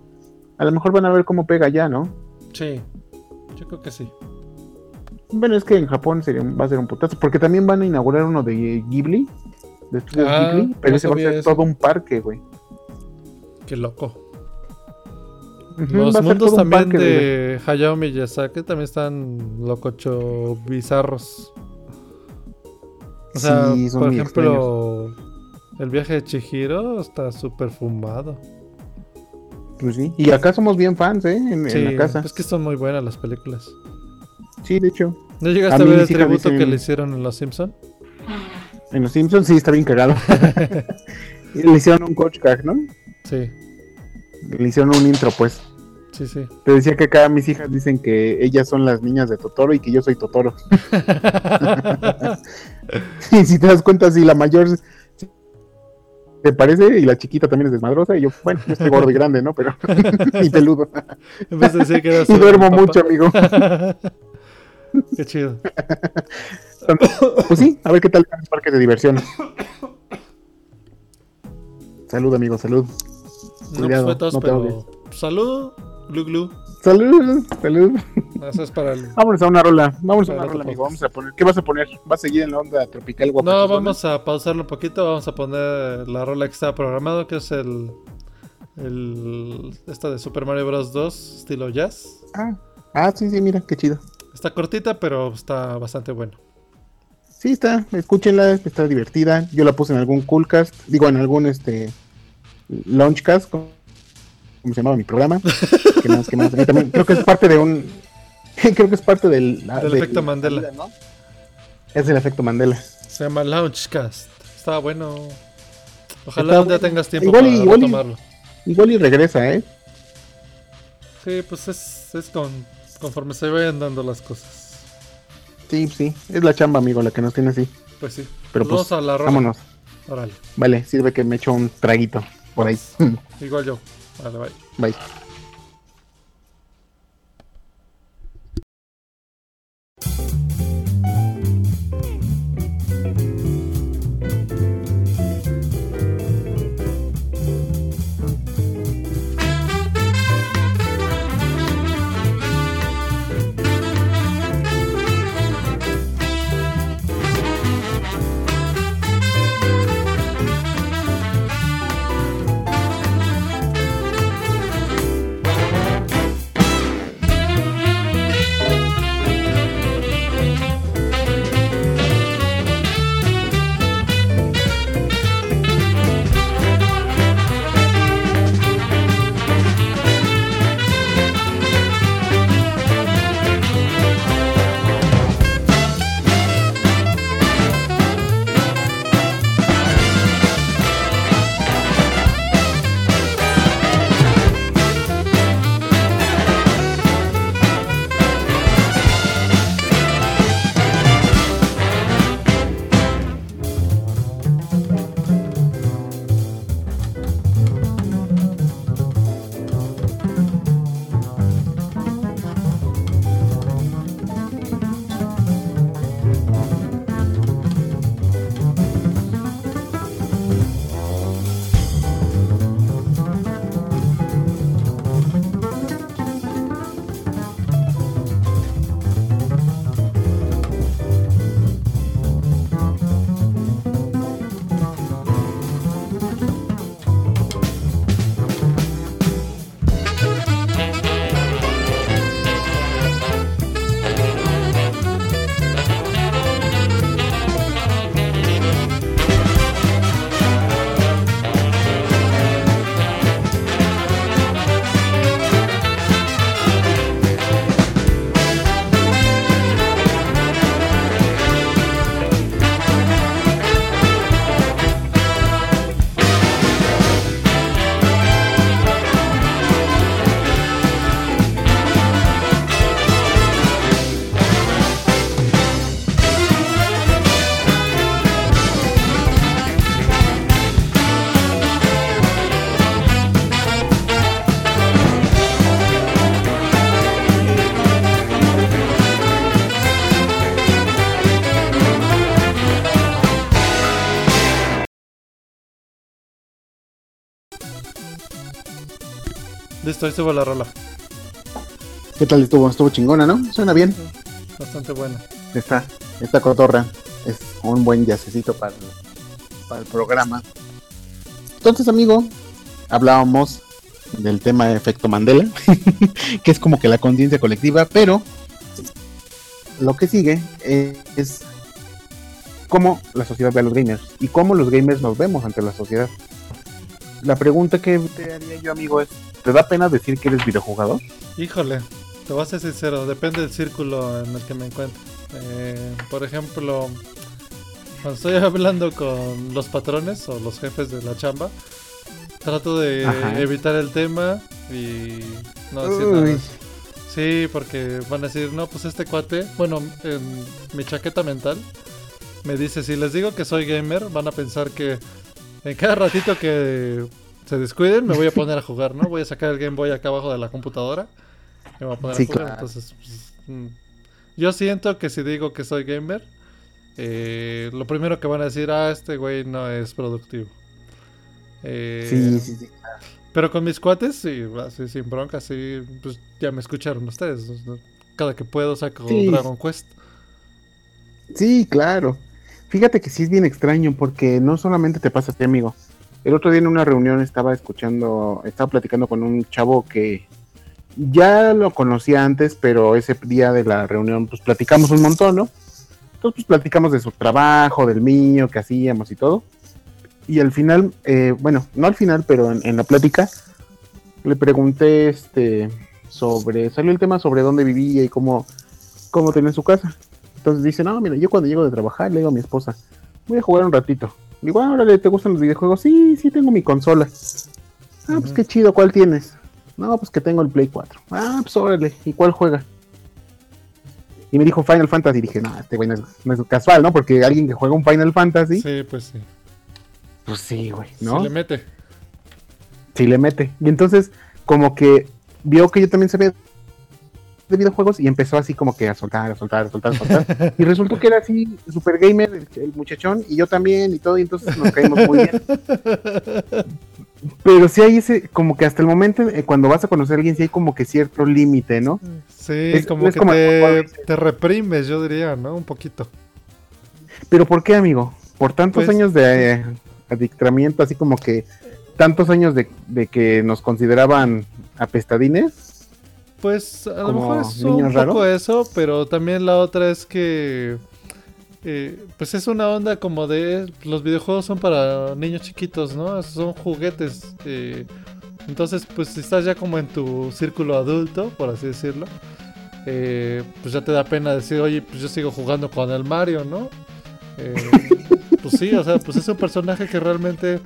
A lo mejor van a ver cómo pega allá, ¿no? Sí, yo creo que sí. Bueno, es que en Japón sería, va a ser un putazo, porque también van a inaugurar uno de Ghibli, de estudios Ah, Ghibli, pero no ese va a ser eso. todo un parque, güey. Qué loco. Los mundos también de Hayao Miyazaki también están lococho bizarros. O sea, Sí, por ejemplo, el viaje de Chihiro está súper fumado. Pues sí. Y acá somos bien fans, ¿eh? En, la casa. es que son muy buenas las películas. Sí, de hecho. ¿No llegaste A ver el tributo que le hicieron en Los Simpson? En los Simpsons sí está bien cagado. Le hicieron un coach gag, ¿no? Sí, Le hicieron un intro, pues. sí, sí. Te decía que acá mis hijas dicen que ellas son las niñas de Totoro y que yo soy Totoro. y si te das cuenta, si la mayor te parece y la chiquita también es desmadrosa y yo, bueno, yo estoy gordo y grande, ¿no? Pero y peludo. vez de decir que era Y duermo papá. mucho, amigo. Qué chido. Pues sí, a ver qué tal están los parques de diversiones. Salud, amigo, salud. No, pues fue tos, no pero salud, glu glu. Salud, salud. Eso es para el... Vámonos a una rola. Vamos a una rola, amigo. Vamos a poner. ¿Qué vas a poner? ¿Vas a seguir en la onda tropical No, vamos a pausarlo un poquito. Vamos a poner la rola que estaba programado, que es el... el esta de Super Mario Bros. 2, estilo jazz. Ah, ah, sí, sí, mira, qué chido. Está cortita, pero está bastante bueno. Sí, está, escúchenla, está divertida. Yo la puse en algún coolcast, digo, en algún este launchcast, como se llamaba mi programa. ¿Qué más, qué más? Ahí también, creo que es parte de un, creo que es parte del, Del efecto Mandela. ¿no? Es el efecto Mandela. Se llama Launchcast. Estaba bueno. Ojalá Está un día tengas tiempo Igual y- para igual retomarlo. Igual y regresa, ¿eh? Sí, pues es, es con, conforme se vayan dando las cosas. Sí, sí, es la chamba, amigo, la que nos tiene así. Pues sí. Pero Pues pues, vamos a la rola. vámonos. Órale. Vale, sirve que me echo un traguito por ahí. Igual yo. Vale, bye. Bye. Ahí estuvo la rola. ¿Qué tal estuvo? Estuvo chingona, ¿no? Suena bien. Bastante buena. Esta, esta cotorra es un buen yacecito para, el- para el programa. Entonces, amigo, hablábamos del tema de efecto Mandela, que es como que la conciencia colectiva, pero lo que sigue es, es cómo la sociedad ve a los gamers y cómo los gamers nos vemos ante la sociedad. La pregunta que te haría yo, amigo, es, ¿te da pena decir que eres videojugador? Híjole, te voy a ser sincero, depende del círculo en el que me encuentre. Eh, por ejemplo, cuando estoy hablando con los patrones o los jefes de la chamba, trato de Ajá. evitar el tema y no decir Uy. nada. Sí, porque van a decir, no, pues este cuate, bueno, en mi chaqueta mental me dice, si les digo que soy gamer, van a pensar que en cada ratito que se descuiden me voy a poner a jugar, ¿no? Voy a sacar el Game Boy acá abajo de la computadora me voy a poner Sí, a jugar. claro. Entonces, pues, mm, yo siento que si digo que soy gamer, eh, lo primero que van a decir, ah, este güey no es productivo. Eh, Sí, sí, sí. pero con mis cuates, sí, así sin bronca, sí, pues ya me escucharon ustedes. ¿no? Cada que puedo saco Sí. Dragon Quest. Sí, claro. Fíjate que sí es bien extraño porque no solamente te pasa a ti, amigo. El otro día en una reunión estaba escuchando, estaba platicando con un chavo que ya lo conocía antes, pero ese día de la reunión pues platicamos un montón, ¿no? Entonces pues platicamos de su trabajo, del mío, que hacíamos y todo. Y al final, eh, bueno, no al final, pero en, la plática, le pregunté este sobre, salió el tema sobre dónde vivía y cómo, cómo tenía su casa. Entonces dice, no, mira, yo cuando llego de trabajar le digo a mi esposa, voy a jugar un ratito. Digo, ah, órale, ¿te gustan los videojuegos? Sí, sí, tengo mi consola. Ah, pues qué chido, ¿cuál tienes? No, pues que tengo el Play 4. Ah, pues órale, ¿y cuál juega? Y me dijo Final Fantasy. Y dije, no, este güey no es, no es casual, ¿no? Porque alguien que juega un Final Fantasy, Sí, pues sí. pues sí, güey, Sí ¿no? le mete. Sí le mete. Y entonces, como que vio que yo también sabía de videojuegos y empezó así como que a soltar, a soltar, a soltar, a soltar. y resultó que era así, super gamer, el, el muchachón, y yo también, y todo, y entonces nos caímos muy bien. Pero sí hay ese, como que hasta el momento, eh, cuando vas a conocer a alguien, sí hay como que cierto límite, ¿no? Sí, Es- como es que como te reprimes, yo diría, ¿no? Un poquito. Pero ¿por qué, amigo? Por tantos Pues- años de eh, adictramiento, así como que tantos años de, de que nos consideraban apestadines. Pues a lo mejor es un raro. poco eso, pero también la otra es que eh, pues es una onda como de los videojuegos son para niños chiquitos, ¿no? Son juguetes. eh, entonces, pues si estás ya como en tu círculo adulto, por así decirlo, eh, pues ya te da pena decir, oye, pues yo sigo jugando con el Mario, ¿no? Eh, pues sí, o sea, pues es un personaje que realmente,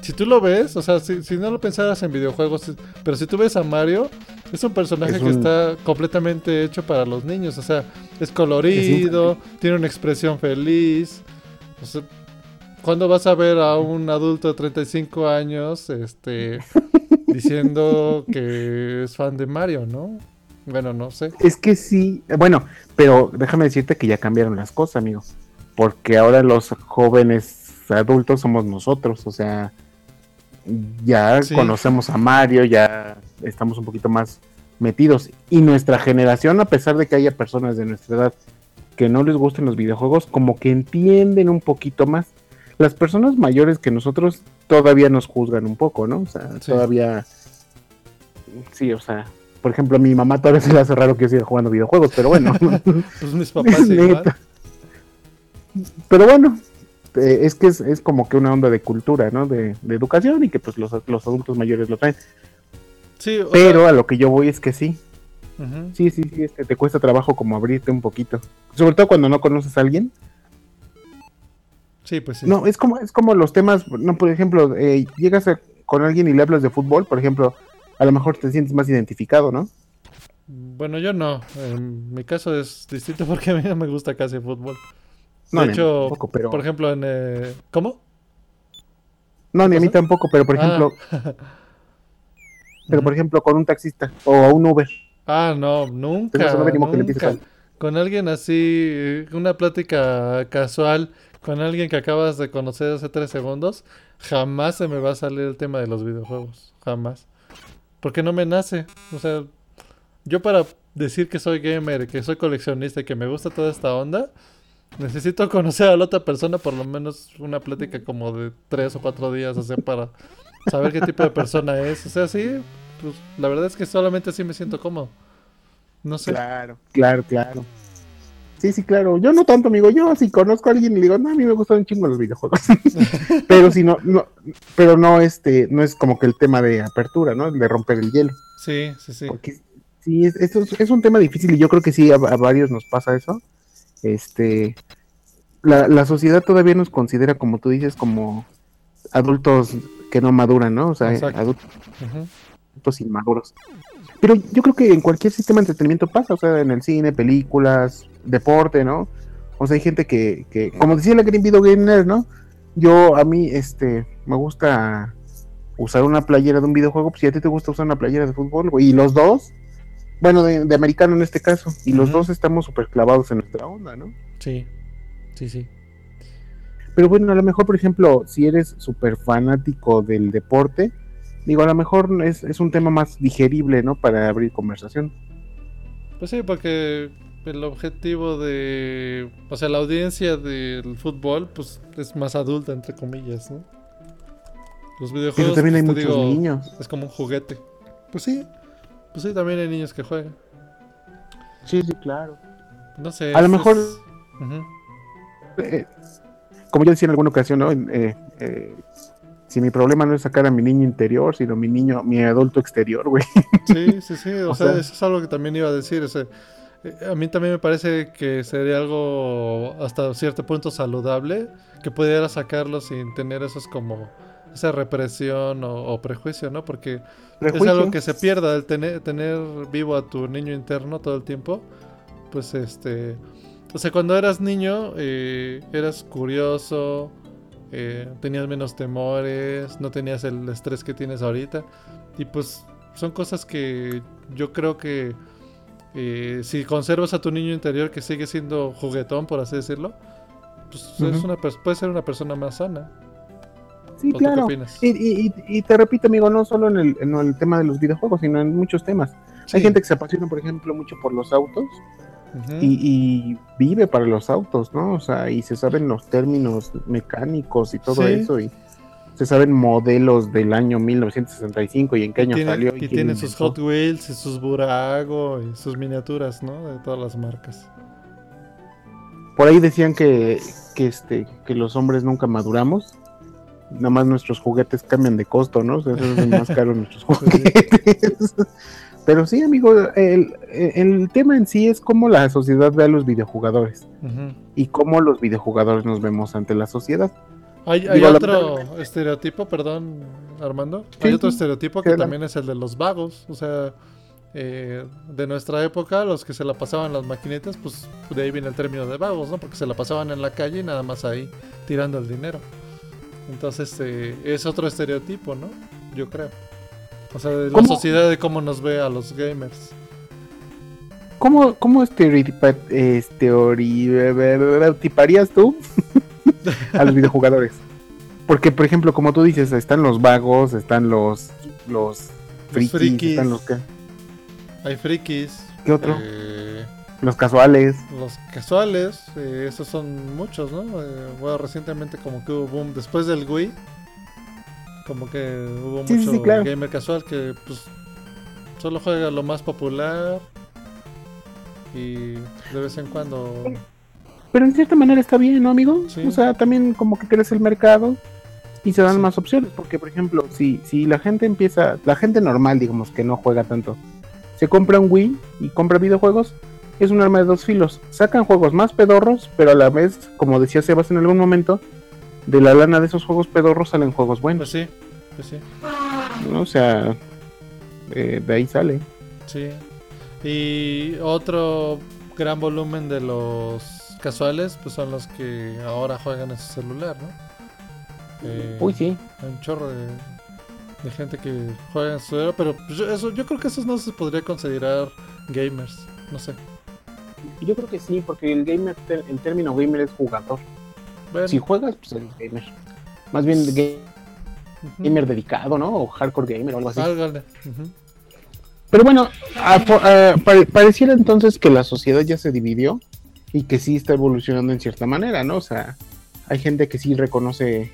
si tú lo ves, o sea, si, si no lo pensaras en videojuegos, pero si tú ves a Mario, es un personaje Es que está completamente hecho para los niños, o sea, es colorido, tiene una expresión feliz. O sea, ¿cuándo vas a ver a un adulto de 35 años este diciendo que es fan de Mario, no? Bueno, no sé. Es que sí, bueno, pero déjame decirte que ya cambiaron las cosas, amigo. Porque ahora los jóvenes adultos somos nosotros, o sea, ya Sí. conocemos a Mario, ya estamos un poquito más metidos. Y nuestra generación, a pesar de que haya personas de nuestra edad que no les gusten los videojuegos, como que entienden un poquito más. Las personas mayores que nosotros todavía nos juzgan un poco, ¿no? O sea, Sí. todavía... Sí, o sea, por ejemplo, a mi mamá todavía se le hace raro que yo siga jugando videojuegos, pero bueno. Pues mis papás igual. Pero bueno, eh, es que es, es como que una onda de cultura, ¿no? De, de educación y que pues los, los adultos mayores lo traen. Sí, o Pero sea, a lo que yo voy es que sí, sí, sí, sí, este, te cuesta trabajo como abrirte un poquito. Sobre todo cuando no conoces a alguien. Sí, pues sí. No, es como, es como los temas, no, por ejemplo, eh, llegas a- con alguien y le hablas de fútbol, por ejemplo, a lo mejor te sientes más identificado, ¿no? Bueno, yo no. En mi caso es distinto porque a mí no me gusta casi el fútbol. No, de hecho, tampoco, pero... por ejemplo, en... eh, ¿Cómo? no, ni a mí tampoco, pero por Ah. ejemplo, pero por ejemplo con un taxista o a un Uber. Ah, no, nunca, nunca. Con alguien así, una plática casual, con alguien que acabas de conocer hace tres segundos, jamás se me va a salir el tema de los videojuegos, jamás. porque no me nace. O sea, yo para decir que soy gamer, que soy coleccionista y que me gusta toda esta onda, necesito conocer a la otra persona por lo menos una plática como de tres o cuatro días, o sea, para saber qué tipo de persona es. O sea, sí, pues la verdad es que solamente así me siento cómodo. No sé. Claro, claro, claro. Sí, sí, claro. Yo no tanto, amigo. Yo si conozco a alguien y le digo, no, a mí me gustan un chingo los videojuegos. pero si no, no, pero no, este, no es como que el tema de apertura, ¿no? De romper el hielo. Sí, sí, sí. Porque sí, es, esto es, es un tema difícil y yo creo que sí, a, a varios nos pasa eso. Este, la, la sociedad todavía nos considera, como tú dices, como adultos que no maduran, ¿no? O sea, Exacto. adultos inmaduros. Pero yo creo que en cualquier sistema de entretenimiento pasa, o sea, en el cine, películas, deporte, ¿no? O sea, hay gente que, que como decía la Green Video Gamer, ¿no? Yo, a mí, este, me gusta usar una playera de un videojuego, pues si a ti te gusta usar una playera de fútbol, güey, y los dos, bueno, de, de americano en este caso, y los dos estamos súper clavados en nuestra onda, ¿no? Sí, sí, sí. Pero bueno, a lo mejor, por ejemplo, si eres súper fanático del deporte, digo, a lo mejor es, es un tema más digerible, ¿no? Para abrir conversación. Pues sí, porque el objetivo de, o sea, la audiencia del fútbol, pues es más adulta, entre comillas, ¿no? Los Pero videojuegos, también hay pues, muchos digo, niños. es como un juguete. Pues sí, pues sí, también hay niños que juegan. Sí, sí, claro. No sé. A lo mejor- es-. Eh, como yo decía en alguna ocasión, ¿no? Eh, eh, si mi problema no es sacar a mi niño interior, sino mi niño, mi adulto exterior, güey. Sí, sí, sí. O, O sea, sea- eso es algo que también iba a decir. o sea, a mí también me parece que sería algo hasta cierto punto saludable que pudiera sacarlo sin tener esos como esa represión o, o prejuicio, ¿no? Porque es algo que se pierda el tener, tener vivo a tu niño interno todo el tiempo. Pues este. O sea, cuando eras niño, eh, eras curioso, eh, tenías menos temores, no tenías el estrés que tienes ahorita. Y pues son cosas que yo creo que eh, si conservas a tu niño interior que sigue siendo juguetón, por así decirlo, pues es Ujú. una, pers- puede ser una persona más sana. Sí, ¿O tú qué claro. Y, y- y- y te repito, amigo, no solo en el, en el tema de los videojuegos, sino en muchos temas. Sí. Hay gente que se apasiona, por ejemplo, mucho por los autos y, y vive para los autos, ¿no? O sea, y se saben los términos mecánicos y todo Sí. eso, y se saben modelos del año 1965 y en qué año Tiene- salió. y quién tienen sus. Hot Wheels y sus Burago y sus miniaturas, ¿no? De todas las marcas. Por ahí decían que, que, este, que los hombres nunca maduramos. Nada más nuestros juguetes cambian de costo, ¿no? O sea, más caro nuestros juguetes. Pero sí, amigo, el, el tema en sí es cómo la sociedad ve a los videojugadores y cómo los videojugadores nos vemos ante la sociedad. Hay, hay Digo, otro estereotipo, perdón, Armando. Sí, hay otro estereotipo que también es el de los vagos. O sea, eh, de nuestra época, los que se la pasaban las maquinitas, pues de ahí viene el término de vagos, ¿no? Porque se la pasaban en la calle y nada más ahí tirando el dinero. Entonces, eh, es otro estereotipo, ¿no? Yo creo. O sea, de la ¿Cómo? sociedad de cómo nos ve a los gamers. ¿Cómo, cómo estereotipa- estereotiparías tú a los videojugadores? Porque, por ejemplo, como tú dices, están los vagos, están los, los frikis, frikis. están los, ca- Hay frikis. ¿Qué otro? eh, los casuales. Los casuales, eh, esos son muchos, ¿no? Eh, bueno, recientemente como que hubo boom después del Wii. Como que hubo Sí, mucho sí, claro. gamer casual que pues solo juega lo más popular y de vez en cuando Pero en cierta manera está bien, ¿no, amigo? Sí. O sea, también como que crece el mercado y se dan más opciones. Porque, por ejemplo, si, si la gente empieza, la gente normal, digamos, que no juega tanto, se compra un Wii y compra videojuegos, es un arma de dos filos. Sacan juegos más pedorros, pero a la vez, como decía Sebas en algún momento, de la lana de esos juegos pedorros salen juegos pues buenos. sí, pues sí, ¿no? O sea, eh, de ahí sale. sí. Y otro gran volumen de los casuales pues son los que ahora juegan en su celular, ¿no? Eh, Uy, sí. Hay un chorro de, de gente que juega en su celular, pero pues, yo, eso, yo creo que esos no se podría considerar gamers. No sé. Yo creo que sí, porque el gamer, el término gamer es jugador. Bueno, Si juegas, pues eres gamer. Más bien gamer dedicado, ¿no? O hardcore gamer o algo así. Válgale, ujú. Pero bueno, a- po- a- pare- pareciera entonces que la sociedad ya se dividió y que sí está evolucionando en cierta manera, ¿no? O sea, hay gente que sí reconoce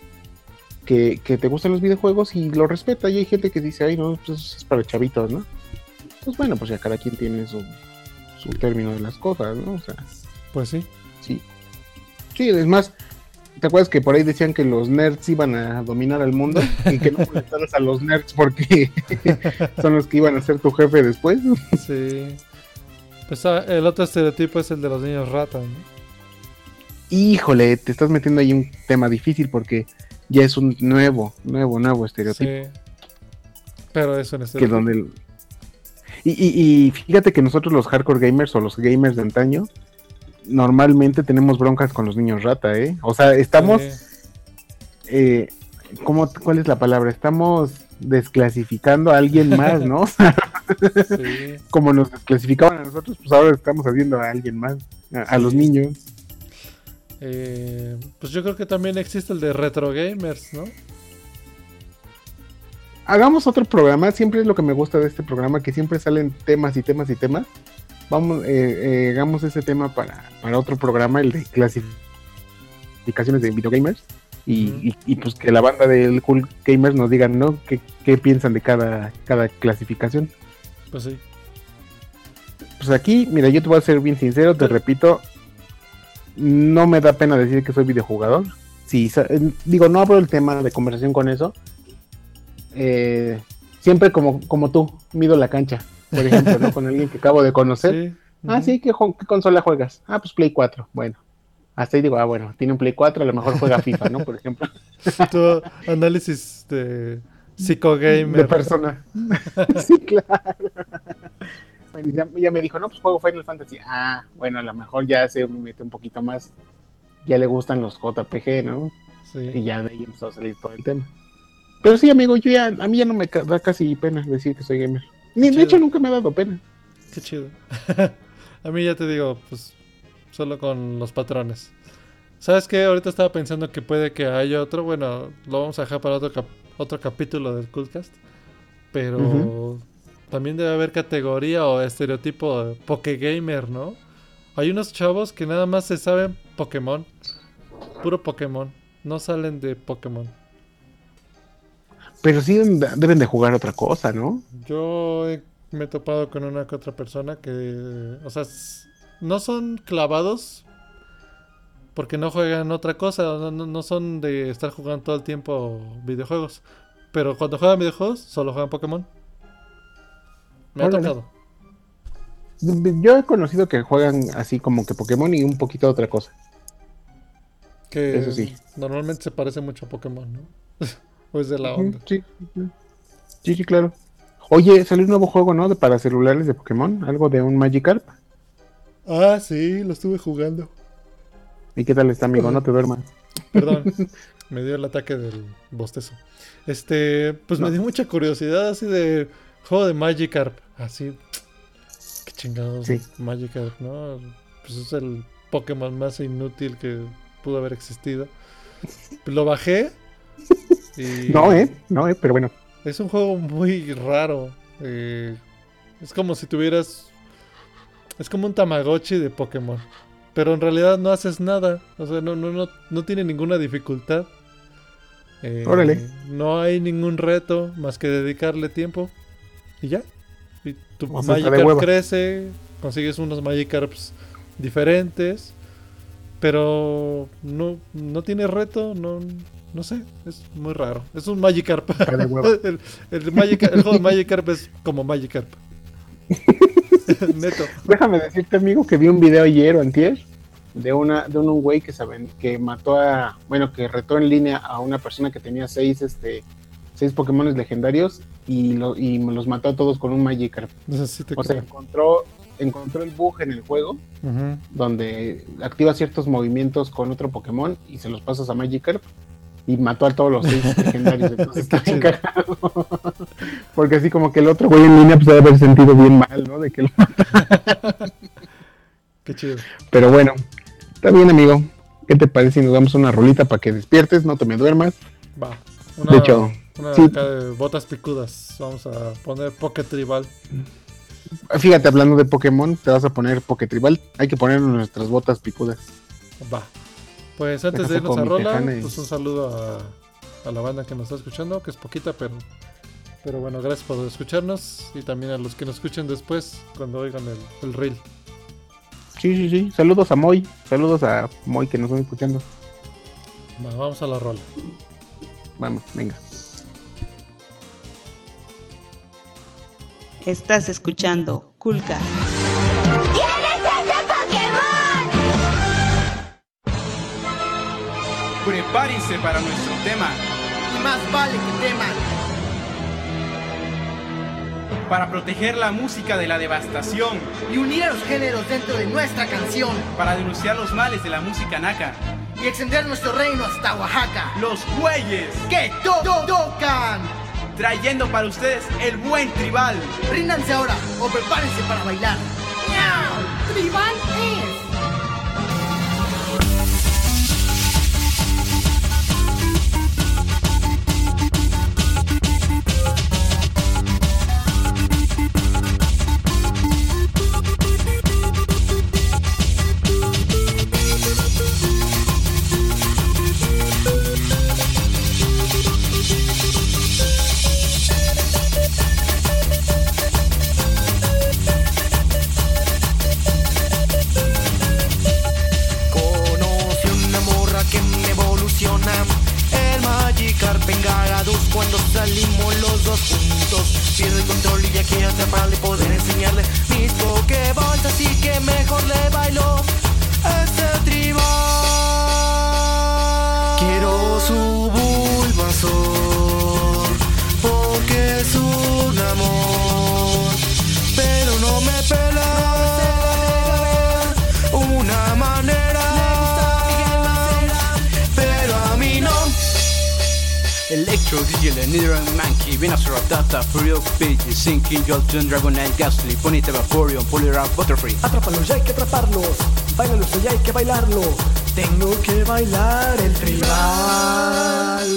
que, que te gustan los videojuegos y lo respeta, y hay gente que dice, ay, no, pues eso es para chavitos, ¿no? Pues bueno, pues ya cada quien tiene su, su término de las cosas, ¿no? O sea, Pues sí. sí. Sí, es más, ¿te acuerdas que por ahí decían que los nerds iban a dominar al mundo y que no molestaras a los nerds porque son los que iban a ser tu jefe después? Sí. Pues ah, el otro estereotipo es el de los niños rata, ¿no? Híjole, te estás metiendo ahí un tema difícil porque ya es un nuevo, nuevo, nuevo estereotipo. Sí. Pero es un Que estereotipo. donde el- y, y- y fíjate que nosotros los hardcore gamers o los gamers de antaño normalmente tenemos broncas con los niños rata, ¿eh? O sea, estamos, eh, ¿cómo, ¿cuál es la palabra? Estamos desclasificando a alguien más, ¿no? Sí. Como nos desclasificaban a nosotros, pues ahora estamos haciendo a alguien más, a, a los niños. Eh, pues yo creo que también existe el de retro gamers, ¿no? Hagamos otro programa, siempre es lo que me gusta de este programa, que siempre salen temas y temas y temas. Vamos, eh, eh, hagamos ese tema para, para otro programa, el de clasificaciones de videogamers. Y, y, y, pues que la banda del Cool Gamers nos digan, ¿no? ¿Qué, qué piensan de cada, cada clasificación? Pues sí. Pues aquí, mira, yo te voy a ser bien sincero, te repito, no me da pena decir que soy videojugador. Sí, eh, digo, no abro el tema de conversación con eso. Eh, siempre como, como tú, mido la cancha, por ejemplo, ¿no? Con alguien que acabo de conocer. Sí. Ah, sí, ¿qué, consola juegas? Ah, pues Play 4. Bueno, hasta ahí digo, ah, bueno, tiene un Play 4, a lo mejor juega FIFA, ¿no? Por ejemplo. Tu análisis de psicogamer. De persona. sí, claro. Bueno, ya, ya me dijo, no, pues juego Final Fantasy. Ah, bueno, a lo mejor ya se mete un poquito más. Ya le gustan los JPG, ¿no? Y Sí. ya de ahí empezó a salir todo el tema. Pero sí, amigo, yo ya, a mí ya no me da casi pena decir que soy gamer. Ni, de hecho, nunca me ha dado pena. Qué chido. A mí ya te digo, pues solo con los patrones. ¿Sabes qué? Ahorita estaba pensando que puede que haya otro. Bueno, lo vamos a dejar para otro, cap- otro capítulo del Coolcast. Pero también debe haber categoría o estereotipo de Pokegamer, ¿no? Hay unos chavos que nada más se saben Pokémon. Puro Pokémon. No salen de Pokémon. Pero sí deben de, jugar otra cosa, ¿no? Yo he- me he topado con una que otra persona que, o sea, no son clavados porque no juegan otra cosa, no, no- son de estar jugando todo el tiempo videojuegos. Pero cuando juegan videojuegos, solo juegan Pokémon. Me ha tocado. Yo he conocido que juegan así como que Pokémon y un poquito de otra cosa. Que Eso sí. normalmente se parece mucho a Pokémon, ¿no? o es de la onda. Sí, sí, claro. Oye, salió un nuevo juego, ¿no? De para celulares de Pokémon, algo de un Magikarp. Ah, sí, lo estuve jugando. ¿Y qué tal está, amigo? No te duermas. Perdón, me dio el ataque del bostezo. Este, pues me dio mucha curiosidad así de juego de Magikarp. Así, qué chingados, Sí. Magikarp, ¿no? Pues es el Pokémon más inútil que pudo haber existido. Lo bajé y No, ¿eh? No, ¿eh? Pero bueno. es un juego muy raro. eh, es como si tuvieras. Es como un Tamagotchi de Pokémon. Pero en realidad no haces nada. O sea, no, no, no, no tiene ninguna dificultad. Eh, Órale. No hay ningún reto más que dedicarle tiempo. Y ya. Y tu Magikarp crece. Consigues unos Magikarps diferentes. Pero no, no tiene reto. No, no sé. Es muy raro. Es un Magikarp. El, el, el juego de Magikarp es como Magikarp. Neto. Déjame decirte, amigo, que vi un video ayer o antier de una de un, güey que saben que mató a, bueno, que retó en línea a una persona que tenía seis, este, seis Pokémones legendarios y, lo, y me los mató a todos con un Magikarp. O sea, encontró, encontró el bug en el juego donde activa ciertos movimientos con otro Pokémon y se los pasas a Magikarp y mató a todos los seis legendarios. Entonces está bien chido. cagado. Porque así como que el otro güey en línea pues debe haber sentido bien mal, ¿no? De que lo- Qué chido. Pero bueno, está bien, amigo. ¿Qué te parece si nos damos una rolita para que despiertes, no te me duermas? Va. De hecho, Una Sí. de botas picudas. Vamos a poner Poké Tribal. Fíjate, hablando de Pokémon, te vas a poner Poketribal. Hay que poner nuestras botas picudas. Va. Pues antes de irnos a Rola, pues un saludo a, a la banda que nos está escuchando, que es poquita, pero, pero bueno, gracias por escucharnos y también a los que nos escuchen después cuando oigan el, el reel. Sí, sí, sí. Saludos a Moy. Saludos a Moy que nos están escuchando. Va, vamos a la rola. Vamos, venga. Estás escuchando Coolcast. Prepárense para nuestro tema. Y más vale que teman. Para proteger la música de la devastación. Y unir a los géneros dentro de nuestra canción. Para denunciar los males de la música naca. Y extender nuestro reino hasta Oaxaca. Los güeyes. ¡Que to- to- tocan! Trayendo para ustedes el buen tribal. Ríndanse ahora o prepárense para bailar. ¡Miau! ¡Tribal es! Magikarp engarados cuando salimos los dos juntos. Pierdo el control y ya quiero atraparle, poder enseñarle mis Pokéballs. Así que mejor le bailo Electro, Digital, Nether Monkey, Venusaur, Ratata, Furio, Pidgey, Sinking, Jolteon, Dragonite, Ghastly, Ponyta, Vaporeon, Poliwrath, Butterfree. Atrápalos, ya hay que atraparlos. Báilalos, ya hay que bailarlo. Tengo que bailar el tribal.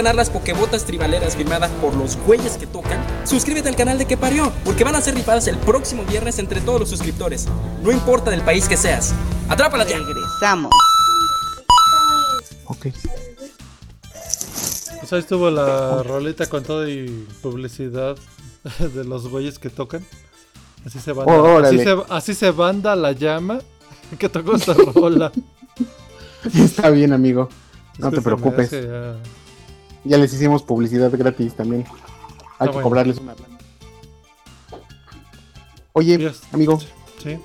Ganar las Pokébotas tribaleras firmadas por los güeyes que tocan, suscríbete al canal de Que Parió, porque van a ser rifadas el próximo viernes entre todos los suscriptores. No importa del país que seas. ¡Atrápalas ya! Regresamos. Ok. Pues ahí estuvo la rolita con todo y publicidad de los güeyes que tocan. Así se banda, así Órale. se, así se banda la llama. que tocó esta rola. Está bien, amigo. No Es que te preocupes. Ya- les hicimos publicidad gratis también. Hay Ah, que bueno. cobrarles una. Oye, Yes. amigo, Sí.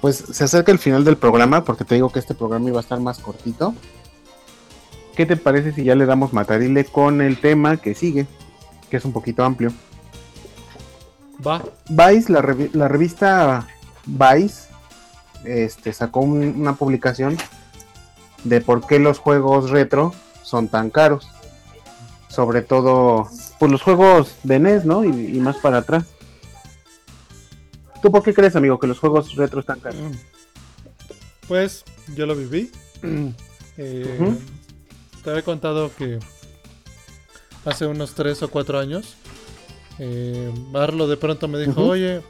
pues se acerca el final del programa porque te digo que este programa iba a estar más cortito. ¿Qué te parece si ya le damos matarile con el tema que sigue? Que es un poquito amplio. Va. Vice, la, revi- la revista Vice, este, sacó un- una publicación de por qué los juegos retro son tan caros. Sobre todo, pues los juegos de NES, ¿no? Y, y más para atrás. ¿Tú por qué crees, amigo, que los juegos retro están caros? Pues yo lo viví. Eh. Te había contado que hace unos 3 o 4 años, eh, Arlo de pronto me dijo, oye,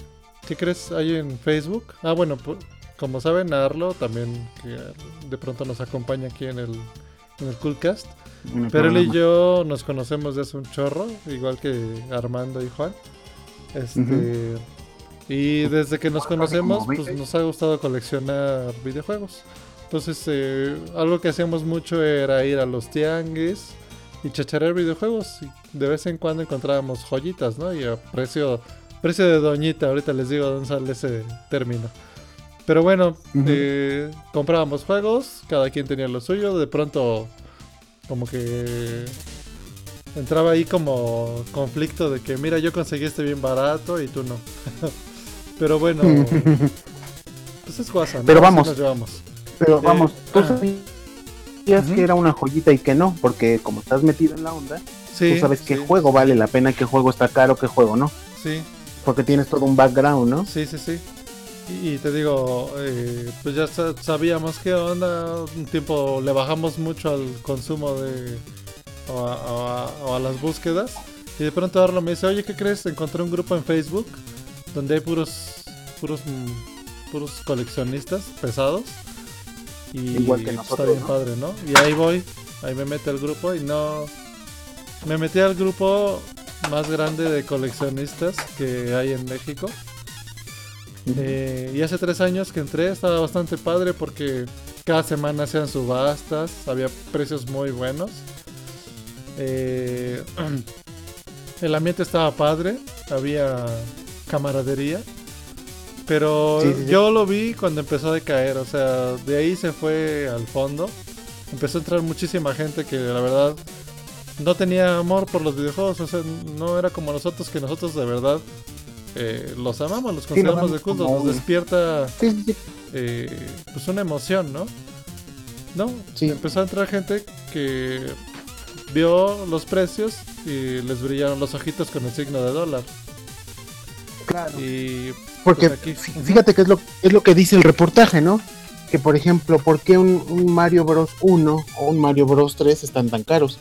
¿qué crees hay en Facebook? Ah, bueno, pu- como saben, Arlo también que de pronto nos acompaña aquí en el, en el Coolcast. El Pero él y yo nos conocemos desde un chorro, igual que Armando y Juan. Este, Y desde que nos conocemos, pues nos ha gustado coleccionar videojuegos. Entonces, eh, algo que hacíamos mucho era ir a los tianguis y chacharear videojuegos. Y de vez en cuando encontrábamos joyitas, ¿no? Y a precio, precio de doñita, ahorita les digo dónde sale ese término. Pero bueno, eh, comprábamos juegos, cada quien tenía lo suyo. De pronto, como que entraba ahí como conflicto de que, mira, yo conseguí este bien barato y tú no. Pero bueno, pues es guasa, ¿no? Pero vamos. nos llevamos. Pero Eh, vamos, tú ah. sabías que era una joyita y que no, porque como estás metido en la onda, Sí, tú sabes qué sí, juego vale la pena, qué juego está caro, qué juego no. Sí, Porque tienes todo un background, ¿no? sí, sí, sí. Y, te digo, eh, pues ya sa- sabíamos qué onda. Un tiempo le bajamos mucho al consumo de. o a, o a- o a las búsquedas. Y de pronto Arlo me dice, oye, ¿qué crees? Encontré un grupo en Facebook donde hay puros. puros. mm, puros coleccionistas pesados. Y Igual que pues, nosotros, está bien ¿no? padre, ¿no? Y ahí voy, ahí me mete al grupo y no. Me metí al grupo más grande de coleccionistas que hay en México. Eh, y hace tres años que entré, estaba bastante padre porque cada semana hacían subastas, había precios muy buenos. Eh, el ambiente estaba padre, había camaradería. Pero Sí, sí, sí. yo lo vi cuando empezó a decaer, o sea, de ahí se fue al fondo. Empezó a entrar muchísima gente que la verdad no tenía amor por los videojuegos, o sea, no era como nosotros que nosotros de verdad eh, los amamos, los Sí, consideramos de culto, nos despierta Sí, eh, pues una emoción, ¿no? No, empezó a entrar gente que vio los precios y les brillaron los ojitos con el signo de dólar. Claro. Y Porque pues, aquí- fíjate que es lo, es lo que dice el reportaje, ¿no? Que por ejemplo, ¿por qué un, un Mario Bros 1 o un Mario Bros 3 están tan caros?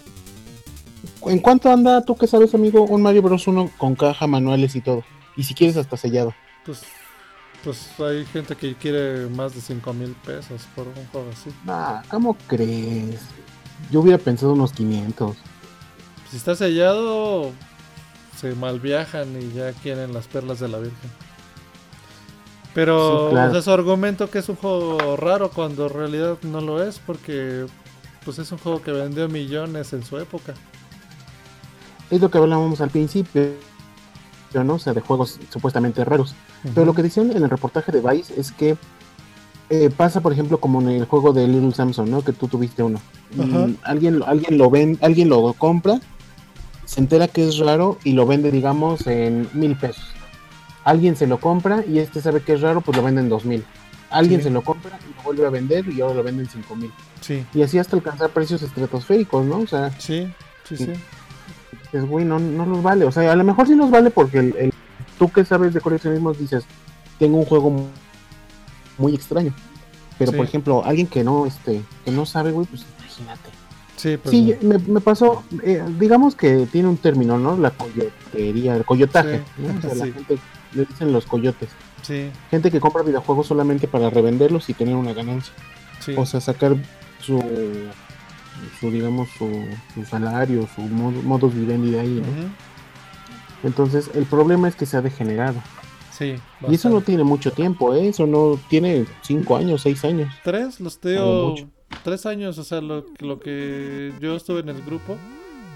¿En cuánto anda, tú que sabes, amigo, un Mario Bros 1 con caja, manuales y todo? Y si quieres hasta sellado. pues, pues hay gente que quiere más de 5 mil pesos por un juego así. Ah, ¿cómo crees? Yo hubiera pensado unos 500. Si está sellado, se malviajan y ya quieren las perlas de la Virgen. Pero Sí, claro. o sea, su argumento que es un juego raro cuando en realidad no lo es porque pues es un juego que vendió millones en su época. Es lo que hablábamos al principio, ¿no? O sea, de juegos supuestamente raros. Pero lo que decían en el reportaje de Vice es que eh, pasa, por ejemplo, como en el juego de Little Samson, ¿no? Que tú tuviste uno. Alguien, lo- alguien lo ven, alguien lo compra, se entera que es raro y lo vende, digamos, en mil pesos. Alguien se lo compra y este sabe que es raro, pues lo vende en dos mil. Alguien Sí. se lo compra y lo vuelve a vender y ahora lo vende en cinco mil. Sí, Y así hasta alcanzar precios estratosféricos, ¿no? O sea, sí, sí, sí. Es güey, no, no los vale. O sea, a lo mejor sí los vale porque el, el- tú que sabes de coleccionismo dices, tengo un juego mu- muy extraño. Pero Sí. por ejemplo, alguien que no, este, que no sabe, güey, pues imagínate. Sí, pues sí, me, me pasó, eh, digamos que tiene un término, ¿no? La coyotería, el coyotaje. Sí. ¿no? O sea, la gente le dicen los coyotes. sí, Gente que compra videojuegos solamente para revenderlos y tener una ganancia. O sea, sacar su, su digamos, su, su salario, su modo, modus vivendi de ahí, ¿no? Entonces, el problema es que se ha degenerado. Sí. Y eso no tiene mucho tiempo, ¿eh? Eso no tiene cinco años, seis años. Tres, los mucho. Tres años, o sea, lo, lo que yo estuve en el grupo.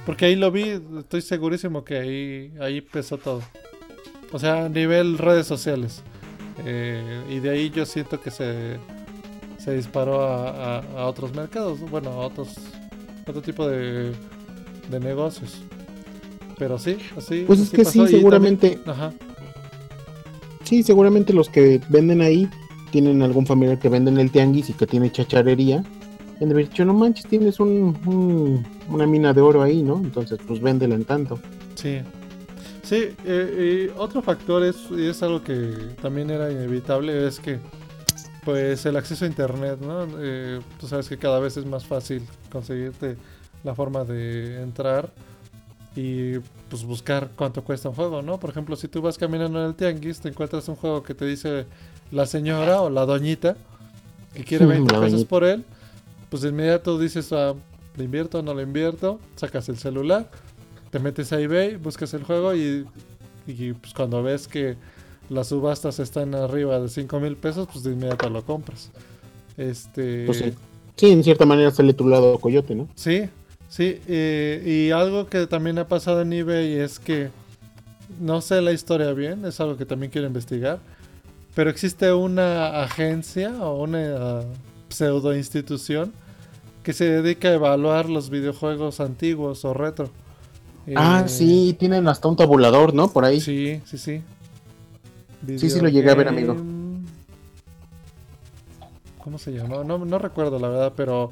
Porque ahí lo vi, estoy segurísimo que ahí, ahí empezó todo. O sea, a nivel redes sociales. Eh, y de ahí yo siento que se, se disparó a, a- a otros mercados. Bueno, a otros otro tipo de, de negocios. Pero sí, así. Pues es así que pasó. sí, también- seguramente. ajá. Sí, seguramente los que venden ahí tienen algún familiar que vende en el tianguis y que tiene chacharería. De haber dicho, no manches, tienes un, un- una mina de oro ahí, ¿no? Entonces, pues véndela en tanto. Sí. Sí, eh, y otro factor es, y es algo que también era inevitable, es que pues el acceso a internet, ¿no? Eh, tú sabes que cada vez es más fácil conseguirte la forma de entrar y pues buscar cuánto cuesta un juego, ¿no? Por ejemplo, si tú vas caminando en el tianguis, te encuentras un juego que te dice la señora o la doñita que quiere Mm, 20 la pesos por él, pues de inmediato dices, ah, ¿le invierto o no le invierto? Sacas el celular, te metes a eBay, buscas el juego y, y, pues cuando ves que las subastas están arriba de 5 mil pesos, pues de inmediato lo compras. Este... Pues sí. Sí, en cierta manera sale tu lado coyote, ¿no? Sí, sí. eh, y algo que también ha pasado en eBay es que no sé la historia bien, es algo que también quiero investigar. Pero existe una agencia o una pseudo institución que se dedica a evaluar los videojuegos antiguos o retro. Ah, Eh, sí, tienen hasta un tabulador, ¿no? Por ahí. Sí, sí, sí. Sí, sí lo llegué a ver, amigo. ¿Cómo se llama? No, no recuerdo la verdad, pero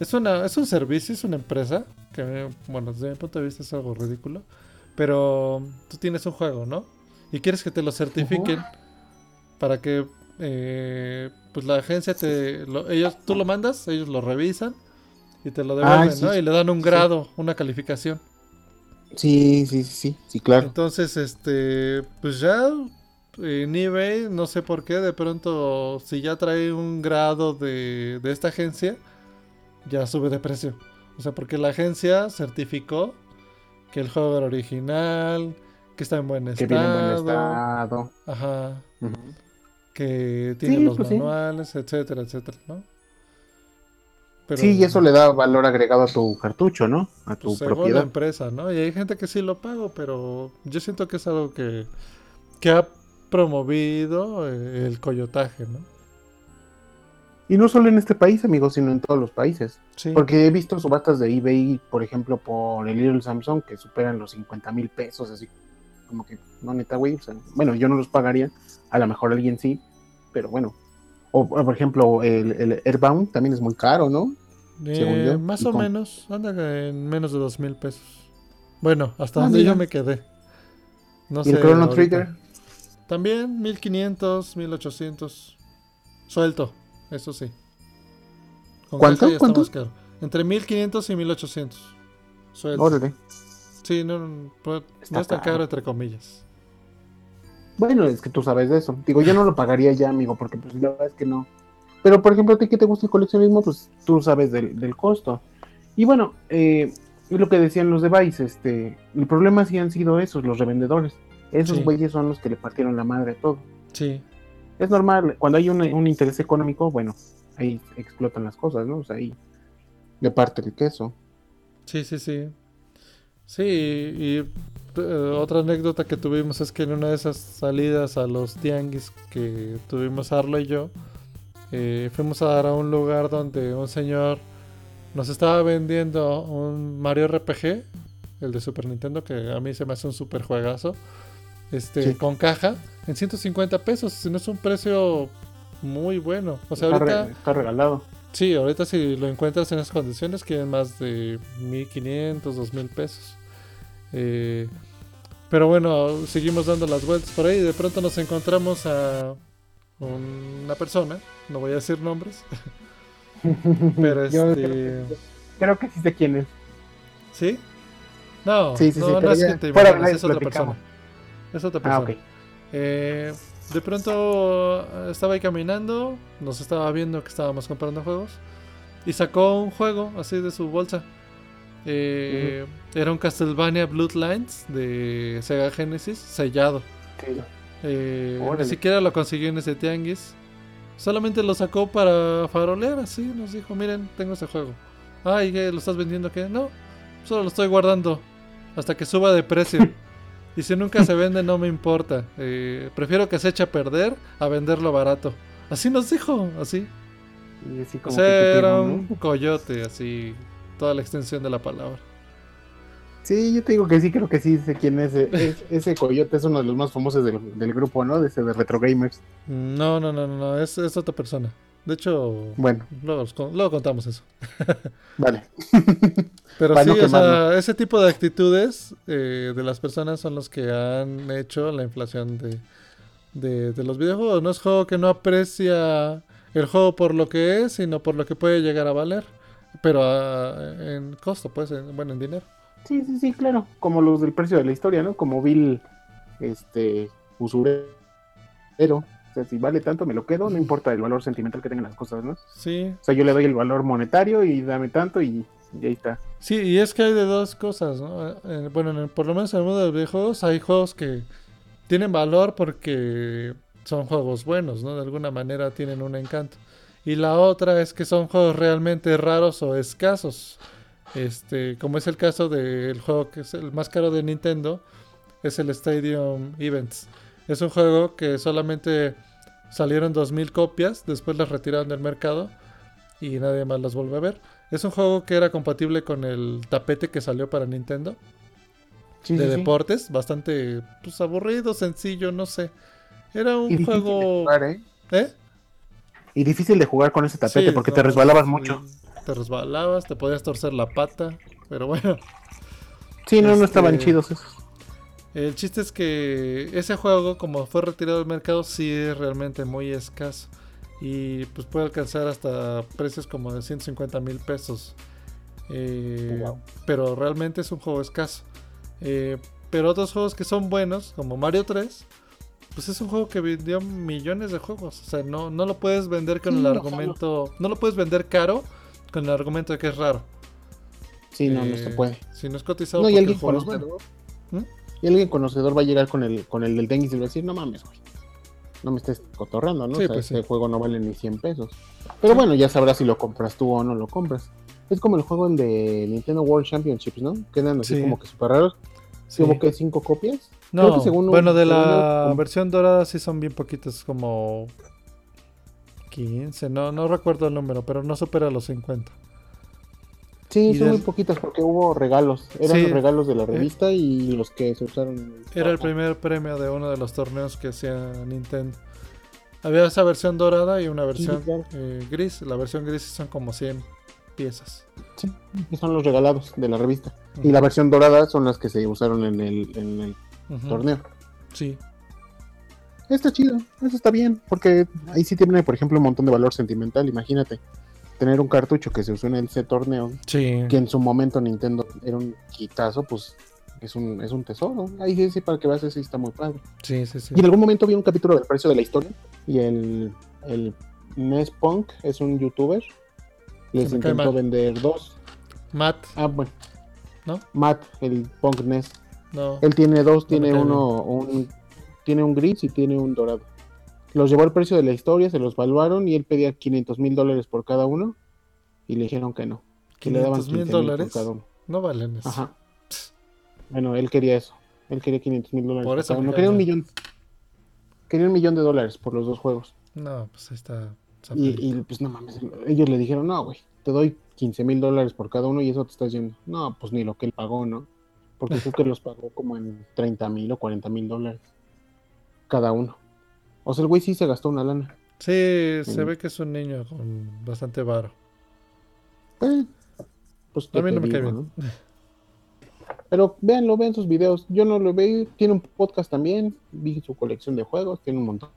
es una es un servicio, es una empresa que bueno, desde mi punto de vista es algo ridículo, pero tú tienes un juego, ¿no? Y quieres que te lo certifiquen para que eh, pues la agencia te lo- ellos tú lo mandas, ellos lo revisan y te lo devuelven, Ah, sí, ¿no? Y le dan un sí. grado, una calificación. Sí, sí, sí, sí, sí, claro. Entonces, este, pues ya en eBay, no sé por qué, de pronto, si ya trae un grado de, de esta agencia, ya sube de precio. O sea, porque la agencia certificó que el juego era original, que está en buen Que estado, viene en buen estado. ajá, que tiene Sí, los pues sí. manuales, etcétera, etcétera, ¿no? Pero, Sí, y eso le da valor agregado a tu cartucho, ¿no? A tu pues, la propiedad. empresa, ¿no? Y hay gente que sí lo pago, pero yo siento que es algo que, que ha promovido eh, el coyotaje, ¿no? Y no solo en este país, amigos, sino en todos los países. Sí. Porque he visto subastas de eBay, por ejemplo, por el Little Samsung, que superan los 50 mil pesos, así como que, no neta, güey. o sea, bueno, yo no los pagaría, a lo mejor alguien sí, pero bueno. O, por ejemplo, el, el Airbound también es muy caro, ¿no? según Eh, yo, más o con- menos, anda en menos de dos mil pesos. Bueno, hasta Ah, donde mira. yo me quedé. No y el Chrono ahorita. Trigger, También 1500, 1800. Suelto, eso sí. Con ¿Cuánto? ¿Cuánto? Entre 1500 y 1800. Suelto. órale. Sí, no, no, Está no es tan caro. caro entre comillas. Bueno, es que tú sabes de eso. Digo, yo no lo pagaría ya, amigo, porque pues la verdad es que no. Pero, por ejemplo, a ti que te gusta el coleccionismo, pues tú sabes del, del costo. Y bueno, eh, es lo que decían los de Vice, este, el problema sí han sido esos, los revendedores. Esos Sí. güeyes son los que le partieron la madre a todo. Sí, Es normal, cuando hay un, un interés económico, bueno, ahí explotan las cosas, ¿no? O sea, ahí le parte el queso. sí, sí, sí. Sí, y eh, otra anécdota que tuvimos es que en una de esas salidas a los tianguis que tuvimos Arlo y yo, eh, fuimos a dar a un lugar donde un señor nos estaba vendiendo un Mario RPG, el de Super Nintendo, que a mí se me hace un super juegazo, este, Sí. con caja, en 150 pesos, si no es un precio muy bueno. O sea, está, ahorita... re- está regalado. Sí, ahorita si lo encuentras en esas condiciones quieren más de 1500, 2000 pesos. Eh, pero bueno, seguimos dando las vueltas por ahí y de pronto nos encontramos a una persona, no voy a decir nombres, pero este... Creo que sí sé quién es. ¿Sí? No, Sí, sí, sí, no, no pero es ya, que te imaginas, es otra persona. Es otra Ah, persona. Eh, de pronto eh, estaba ahí caminando, nos estaba viendo que estábamos comprando juegos y sacó un juego así de su bolsa. Eh, Era un Castlevania Bloodlines de Sega Genesis sellado. Sí. Eh, ni siquiera lo consiguió en ese tianguis. Solamente lo sacó para farolear, así. Nos dijo, miren, tengo ese juego. Ay, ¿qué, ¿lo estás vendiendo qué? No, solo lo estoy guardando hasta que suba de precio. y si nunca se vende, no me importa. Eh, prefiero que se eche a perder a venderlo barato. Así nos dijo, así. Y así O como sea, que tierno, un coyote, así. Toda la extensión de la palabra. Sí, yo te digo que sí, creo que sí sé quién es. Es- ese coyote es uno de los más famosos del, del grupo, ¿no? De ese de Retro Gamers. No, no, no, no, no, es, es otra persona. De hecho, Bueno, luego, os con- luego contamos eso. vale. Pero sí, o sea, ese tipo de actitudes eh, de las personas son los que han hecho la inflación de, de, de los videojuegos. No es juego que no aprecia el juego por lo que es, sino por lo que puede llegar a valer. Pero ah, en costo, pues, en- bueno, en dinero. Sí, sí, sí, claro. Como los del precio de la historia, ¿no? Como Bill, este, usurero. O sea, si vale tanto, me lo quedo, no importa el valor sentimental que tengan las cosas, ¿no? Sí, O sea, yo le doy el valor monetario y dame tanto y, y ahí está. Sí, y es que hay de dos cosas, ¿no? Eh, bueno, en el- por lo menos en el mundo de los videojuegos hay juegos que tienen valor porque son juegos buenos, ¿no? De alguna manera tienen un encanto. Y la otra es que son juegos realmente raros o escasos. Este, como es el caso del juego que es el más caro de Nintendo, es el Stadium Events. Es un juego que solamente salieron 2000 copias, después las retiraron del mercado y nadie más las volvió a ver. Es un juego que era compatible con el tapete que salió para Nintendo Sí, de sí, sí. deportes, bastante pues aburrido, sencillo, no sé. Era un juego, jugar, ¿eh? ¿eh? Y difícil de jugar con ese tapete porque no, te resbalabas mucho. Te resbalabas, te podías torcer la pata, pero bueno. Sí, no, no Este- estaban chidos esos. El chiste es que ese juego, como fue retirado del mercado, sí es realmente muy escaso. Y pues puede alcanzar hasta precios como de 150 mil pesos. Eh, Wow. Pero realmente es un juego escaso. Eh, pero otros juegos que son buenos, como Mario 3, pues es un juego que vendió millones de juegos. O sea, no, no lo puedes vender con el argumento. No lo puedes vender caro con el argumento de que es raro. Sí, no, no Eh, se puede. Si no es cotizado, No, y porque alguien el juego es bueno. conocedor. ¿Mm? Y alguien conocedor va a llegar con el, con el del Dengue y le va a decir, no mames, güey. No me estés cotorrando, ¿no? Sí, o sea, pues este sí. juego no vale ni 100 pesos. Pero bueno, ya sabrás si lo compras tú o no lo compras. Es como el juego de Nintendo World Championships, ¿no? Quedan así Sí. como que super raros. Hubo que cinco copias. No, que según un- bueno, de la un- versión dorada sí son bien poquitos, como 15, no, no recuerdo el número, pero no supera los 50. Sí, son muy poquitas porque hubo regalos. Eran Sí. los regalos de la revista y los que se usaron. en el- Era el primer premio de uno de los torneos que hacía Nintendo. Había esa versión dorada y una versión claro. eh, gris. La versión gris son como 100 piezas. Sí, que son los regalados de la revista. Y la versión dorada son las que se usaron en el, en el torneo. Sí, Está chido, eso está bien, porque ahí sí tiene, por ejemplo, un montón de valor sentimental. Imagínate, tener un cartucho que se usó en ese torneo, sí. que en su momento Nintendo era un quitazo, pues es un, es un tesoro. Ahí sí, sí, para que veas, sí está muy padre. Sí, sí, sí. Y en algún momento vi un capítulo del precio de la historia, y el, el NES Punk es un youtuber, les intentó vender dos. Matt, Ah, bueno. ¿No? Matt, el Punk NES. no. Él tiene dos, tiene uno, un, tiene un gris y tiene un dorado. Los llevó al precio de la historia, se los valuaron y él pedía 500 mil dólares por cada uno y le dijeron que no, que le daban 500 mil 15 mil por dólares. cada uno. No valen eso. Ajá. Bueno, él quería eso. Él quería 500 mil dólares Por por, eso cada me uno. Quería un millón. Quería un millón de dólares por los dos juegos. No, pues ahí está. Y, y, pues no mames, ellos le dijeron, no, güey, te doy 15 mil dólares por cada uno y eso te estás yendo. No, pues ni lo que él pagó, ¿no? Porque creo que los pagó como en 30 mil o 40 mil dólares cada uno. O sea, el güey sí se gastó una lana. Sí, se Mm. ve que es un niño con bastante varo. Eh, pues, A ¿qué mí no me cae bien. no? Pero véanlo, vean sus videos. Yo no lo veo. Tiene un podcast también. Vi su colección de juegos. Tiene un montón.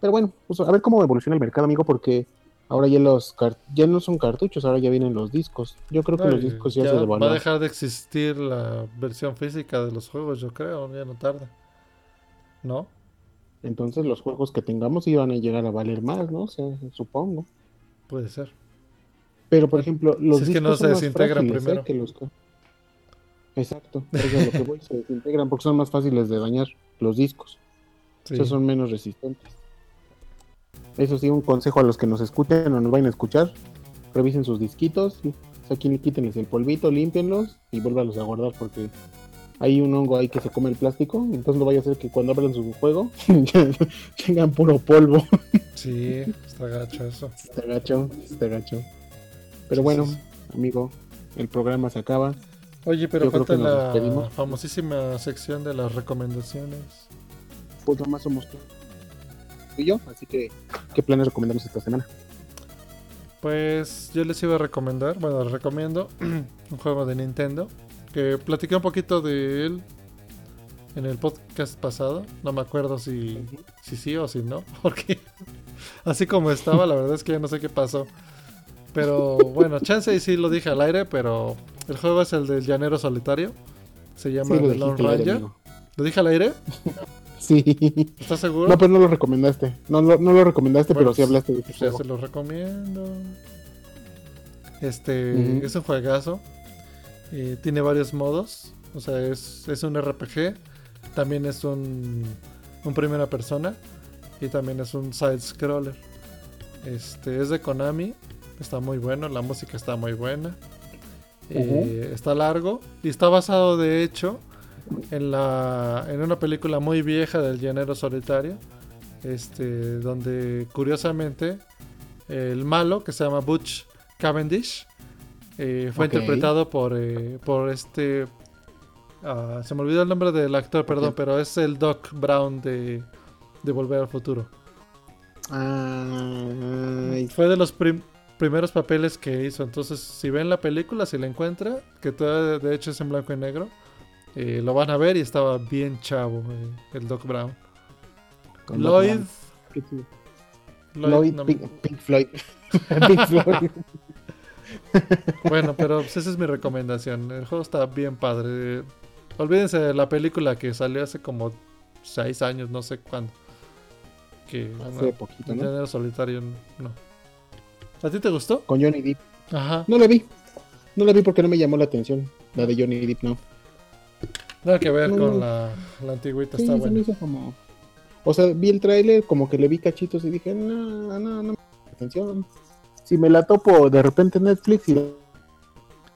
Pero bueno, pues a ver cómo evoluciona el mercado, amigo, porque ahora ya los ya no son cartuchos, ahora ya vienen los discos. Yo creo que los discos ya, ya se va a dejar de existir la versión física de los juegos, yo creo, ya no tarda. ¿No? Entonces los juegos que tengamos iban a llegar a valer más, ¿no? O sea, supongo. Puede ser. Pero por ejemplo, los Si es que discos no se son más desintegran ¿eh? primero. que los Exacto, eso es lo que voy, se desintegran porque son más fáciles de dañar. los discos. Sí. Esos son menos resistentes. Eso sí, un consejo a los que nos escuchen o nos vayan a escuchar. Revisen sus disquitos. y Saquen, quítenles el polvito, límpienlos y vuélvalos a guardar porque hay un hongo ahí que se come el plástico. Entonces no vaya a ser que cuando abran su juego tengan puro polvo. Sí, está gacho eso. Está gacho, está gacho. Pero bueno, amigo, el programa se acaba. Oye, pero Yo falta la despedimos. famosísima sección de las recomendaciones. Pues nomás somos tú y yo. Así que, ¿qué planes recomendamos esta semana? Pues yo les iba a recomendar, bueno, les recomiendo un juego de Nintendo que platiqué un poquito de él en el podcast pasado. No me acuerdo si, si sí o si no, porque así como estaba, la verdad es que ya no sé qué pasó. Pero bueno, chance y sí lo dije al aire, pero el juego es el del llanero solitario. Se llama Sí, lo The Lone aire, Ranger. ¿Lo dije al aire? Sí. ¿Estás seguro? No, pues no lo recomendaste. No, lo- no lo recomendaste, Bueno, pero sí hablaste de este Pues ya juego. se los recomiendo. Este es un juegazo. Eh, tiene varios modos. O sea, es, es un RPG. También es un, un primera persona. Y también es un side scroller. Este es de Konami. Está muy bueno. La música está muy buena. eh, está largo. Y está basado, de hecho, en, la, en una película muy vieja del llanero solitario. Este, donde curiosamente el malo, que se llama Butch Cavendish, eh, fue interpretado por, eh, por este... ah, se me olvidó el nombre del actor, perdón, pero es el Doc Brown de, de Volver al Futuro. Ay, Fue de los prim- primeros papeles que hizo. Entonces, si ven la película, si la encuentra, que todavía de hecho es en blanco y negro, eh, lo van a ver y estaba bien chavo eh, el Doc Brown. con Lloyd. Lloyd, Lloyd, no- Pink, Pink Floyd. Pink Floyd. Bueno, pero pues, esa es mi recomendación. El juego está bien padre. Olvídense de la película que salió hace como 6 años, no sé cuándo. Que Hace poquito, ¿no? solitario, no. ¿A ti te gustó? Con Johnny Depp. Ajá. No la vi. No la vi porque no me llamó la atención. La de Johnny Depp, no. Nada que ver No, con no. la, la antigüita, Sí, está buena. como... O sea, vi el tráiler, como que le vi cachitos y dije, no, no, no me llama la atención. Si me la topo de repente en Netflix y la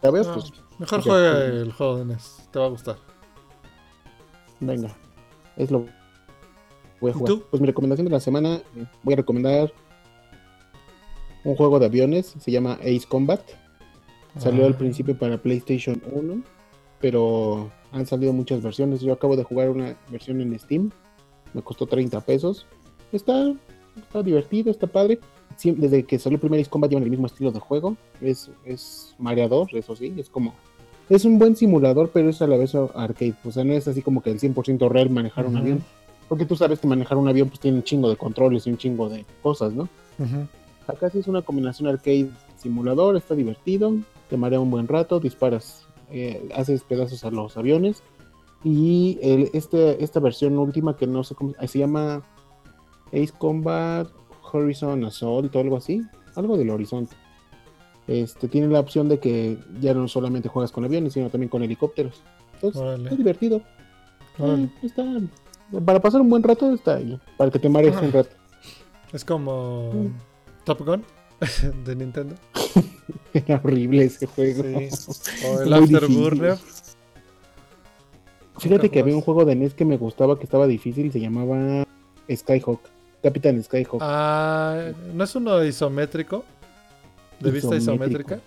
No, pues mejor ya, juega el juego de NES, te va a gustar. venga. Es lo voy a ¿Y jugar. tú? Pues mi recomendación de la semana, voy a recomendar un juego de aviones, se llama Ace Combat. Salió al Ah. principio para PlayStation 1, pero han salido muchas versiones. Yo acabo de jugar una versión en Steam, me costó 30 pesos. Está, está divertido, está padre. Desde que salió el primer Ace Combat llevan el mismo estilo de juego. Es, es mareador, eso sí, es como... Es un buen simulador, pero es a la vez arcade. O sea, no es así como que el 100% real manejar un Ujú. avión. Porque tú sabes que manejar un avión pues tiene un chingo de controles y un chingo de cosas, ¿no? Ujú. Acá sí es una combinación arcade simulador, está divertido, te marea un buen rato, disparas, eh, haces pedazos a los aviones. Y el, este, esta versión última que no sé cómo se llama Ace Combat Horizon Assault o algo así, algo del horizonte. Este tiene la opción de que ya no solamente juegas con aviones, sino también con helicópteros. Entonces, Órale. es divertido. Órale. Eh, está para pasar un buen rato está ahí, para que te marees un rato. Es como Mm. Top Gun de Nintendo. Era horrible ese juego. Sí. O el Afterburner. Fíjate que había un juego de NES que me gustaba, que estaba difícil, y se llamaba Skyhawk. Capitán Skyhawk. Ah, ¿no es uno isométrico? ¿De vista isométrica?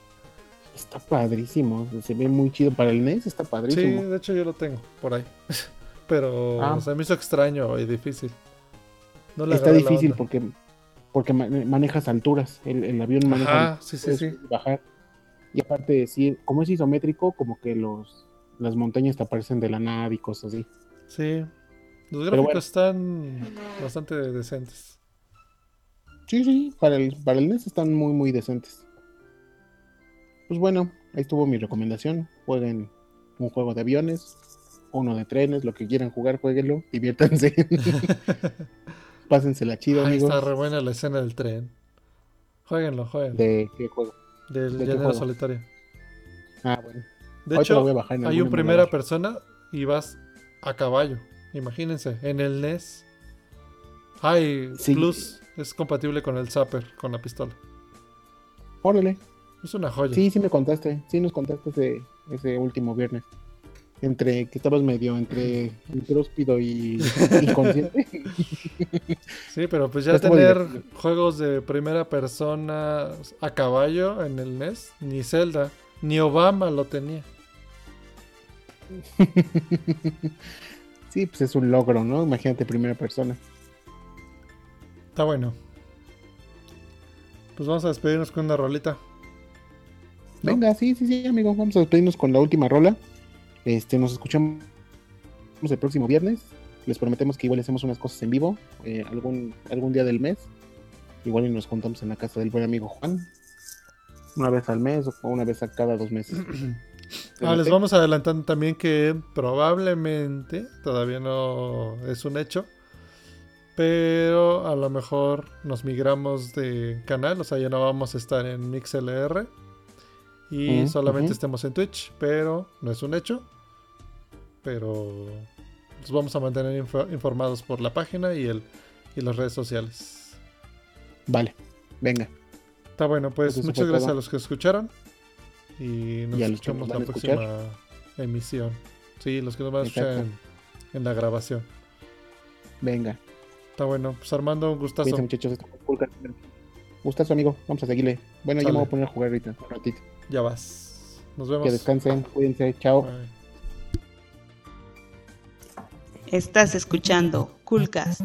Está padrísimo, se ve muy chido para el NES, está Sí, padrísimo. de hecho yo lo tengo por ahí. Pero Ah. se me hizo extraño y difícil. No está difícil porque porque ma- manejas alturas, el, el avión maneja Ajá, sí, sí, sí. bajar. Y aparte, sí, como es isométrico, como que los las montañas te aparecen de la nada y cosas así. Sí. Los gráficos bueno. están bastante decentes. Sí, sí, para el, para el NES están muy, muy decentes. Pues bueno, ahí estuvo mi recomendación. Jueguen un juego de aviones, uno de trenes, lo que quieran jugar, jueguenlo, diviértanse. Pásensela chido, Ahí amigos. está re buena la escena del tren. Jueguenlo, jueguenlo. ¿De qué juego? Del ¿de llanero solitario. Ah, bueno. De hecho, voy a bajar en hay un primera persona y vas a caballo. Imagínense, en el NES. Ay, Sí. Plus es compatible con el Zapper, con la pistola. Órale. Es una joya. Sí, sí me contaste. Sí nos contaste ese, ese último viernes. Entre que estabas medio entre intróspido y inconsciente. Sí, pero pues ya tener juegos de primera persona a caballo en el NES, ni Zelda, ni Obama lo tenía. sí, pues es un logro, ¿no? Imagínate primera persona. Está bueno. Pues vamos a despedirnos con una rolita. ¿No? Venga, sí, sí, sí, amigo. Vamos a despedirnos con la última rola. Este, nos escuchamos el próximo viernes. Les prometemos que igual hacemos unas cosas en vivo eh, algún, algún día del mes. Igual y nos juntamos en la casa del buen amigo Juan. Una vez al mes o una vez a cada dos meses. Ah, les vamos adelantando también que probablemente, todavía no es un hecho, pero a lo mejor nos migramos de canal, o sea, ya no vamos a estar en MixLR y solamente estemos en Twitch, pero no es un hecho. Pero los vamos a mantener info- informados por la página y, el, y las redes sociales. Vale, venga. Está bueno, pues muchas gracias a los que escucharon y nos Y escuchamos nos la escuchar. próxima emisión. Sí, los que nos van a escuchar en, en la grabación. Venga. Está bueno, pues Armando, un gustazo. Cuídense, muchachos. Gustazo, amigo. Vamos a seguirle. Bueno, yo Sale. me voy a poner a jugar ahorita un ratito. Ya vas. Nos vemos. Que descansen. Cuídense. Chao. Bye. Estás escuchando Coolcast.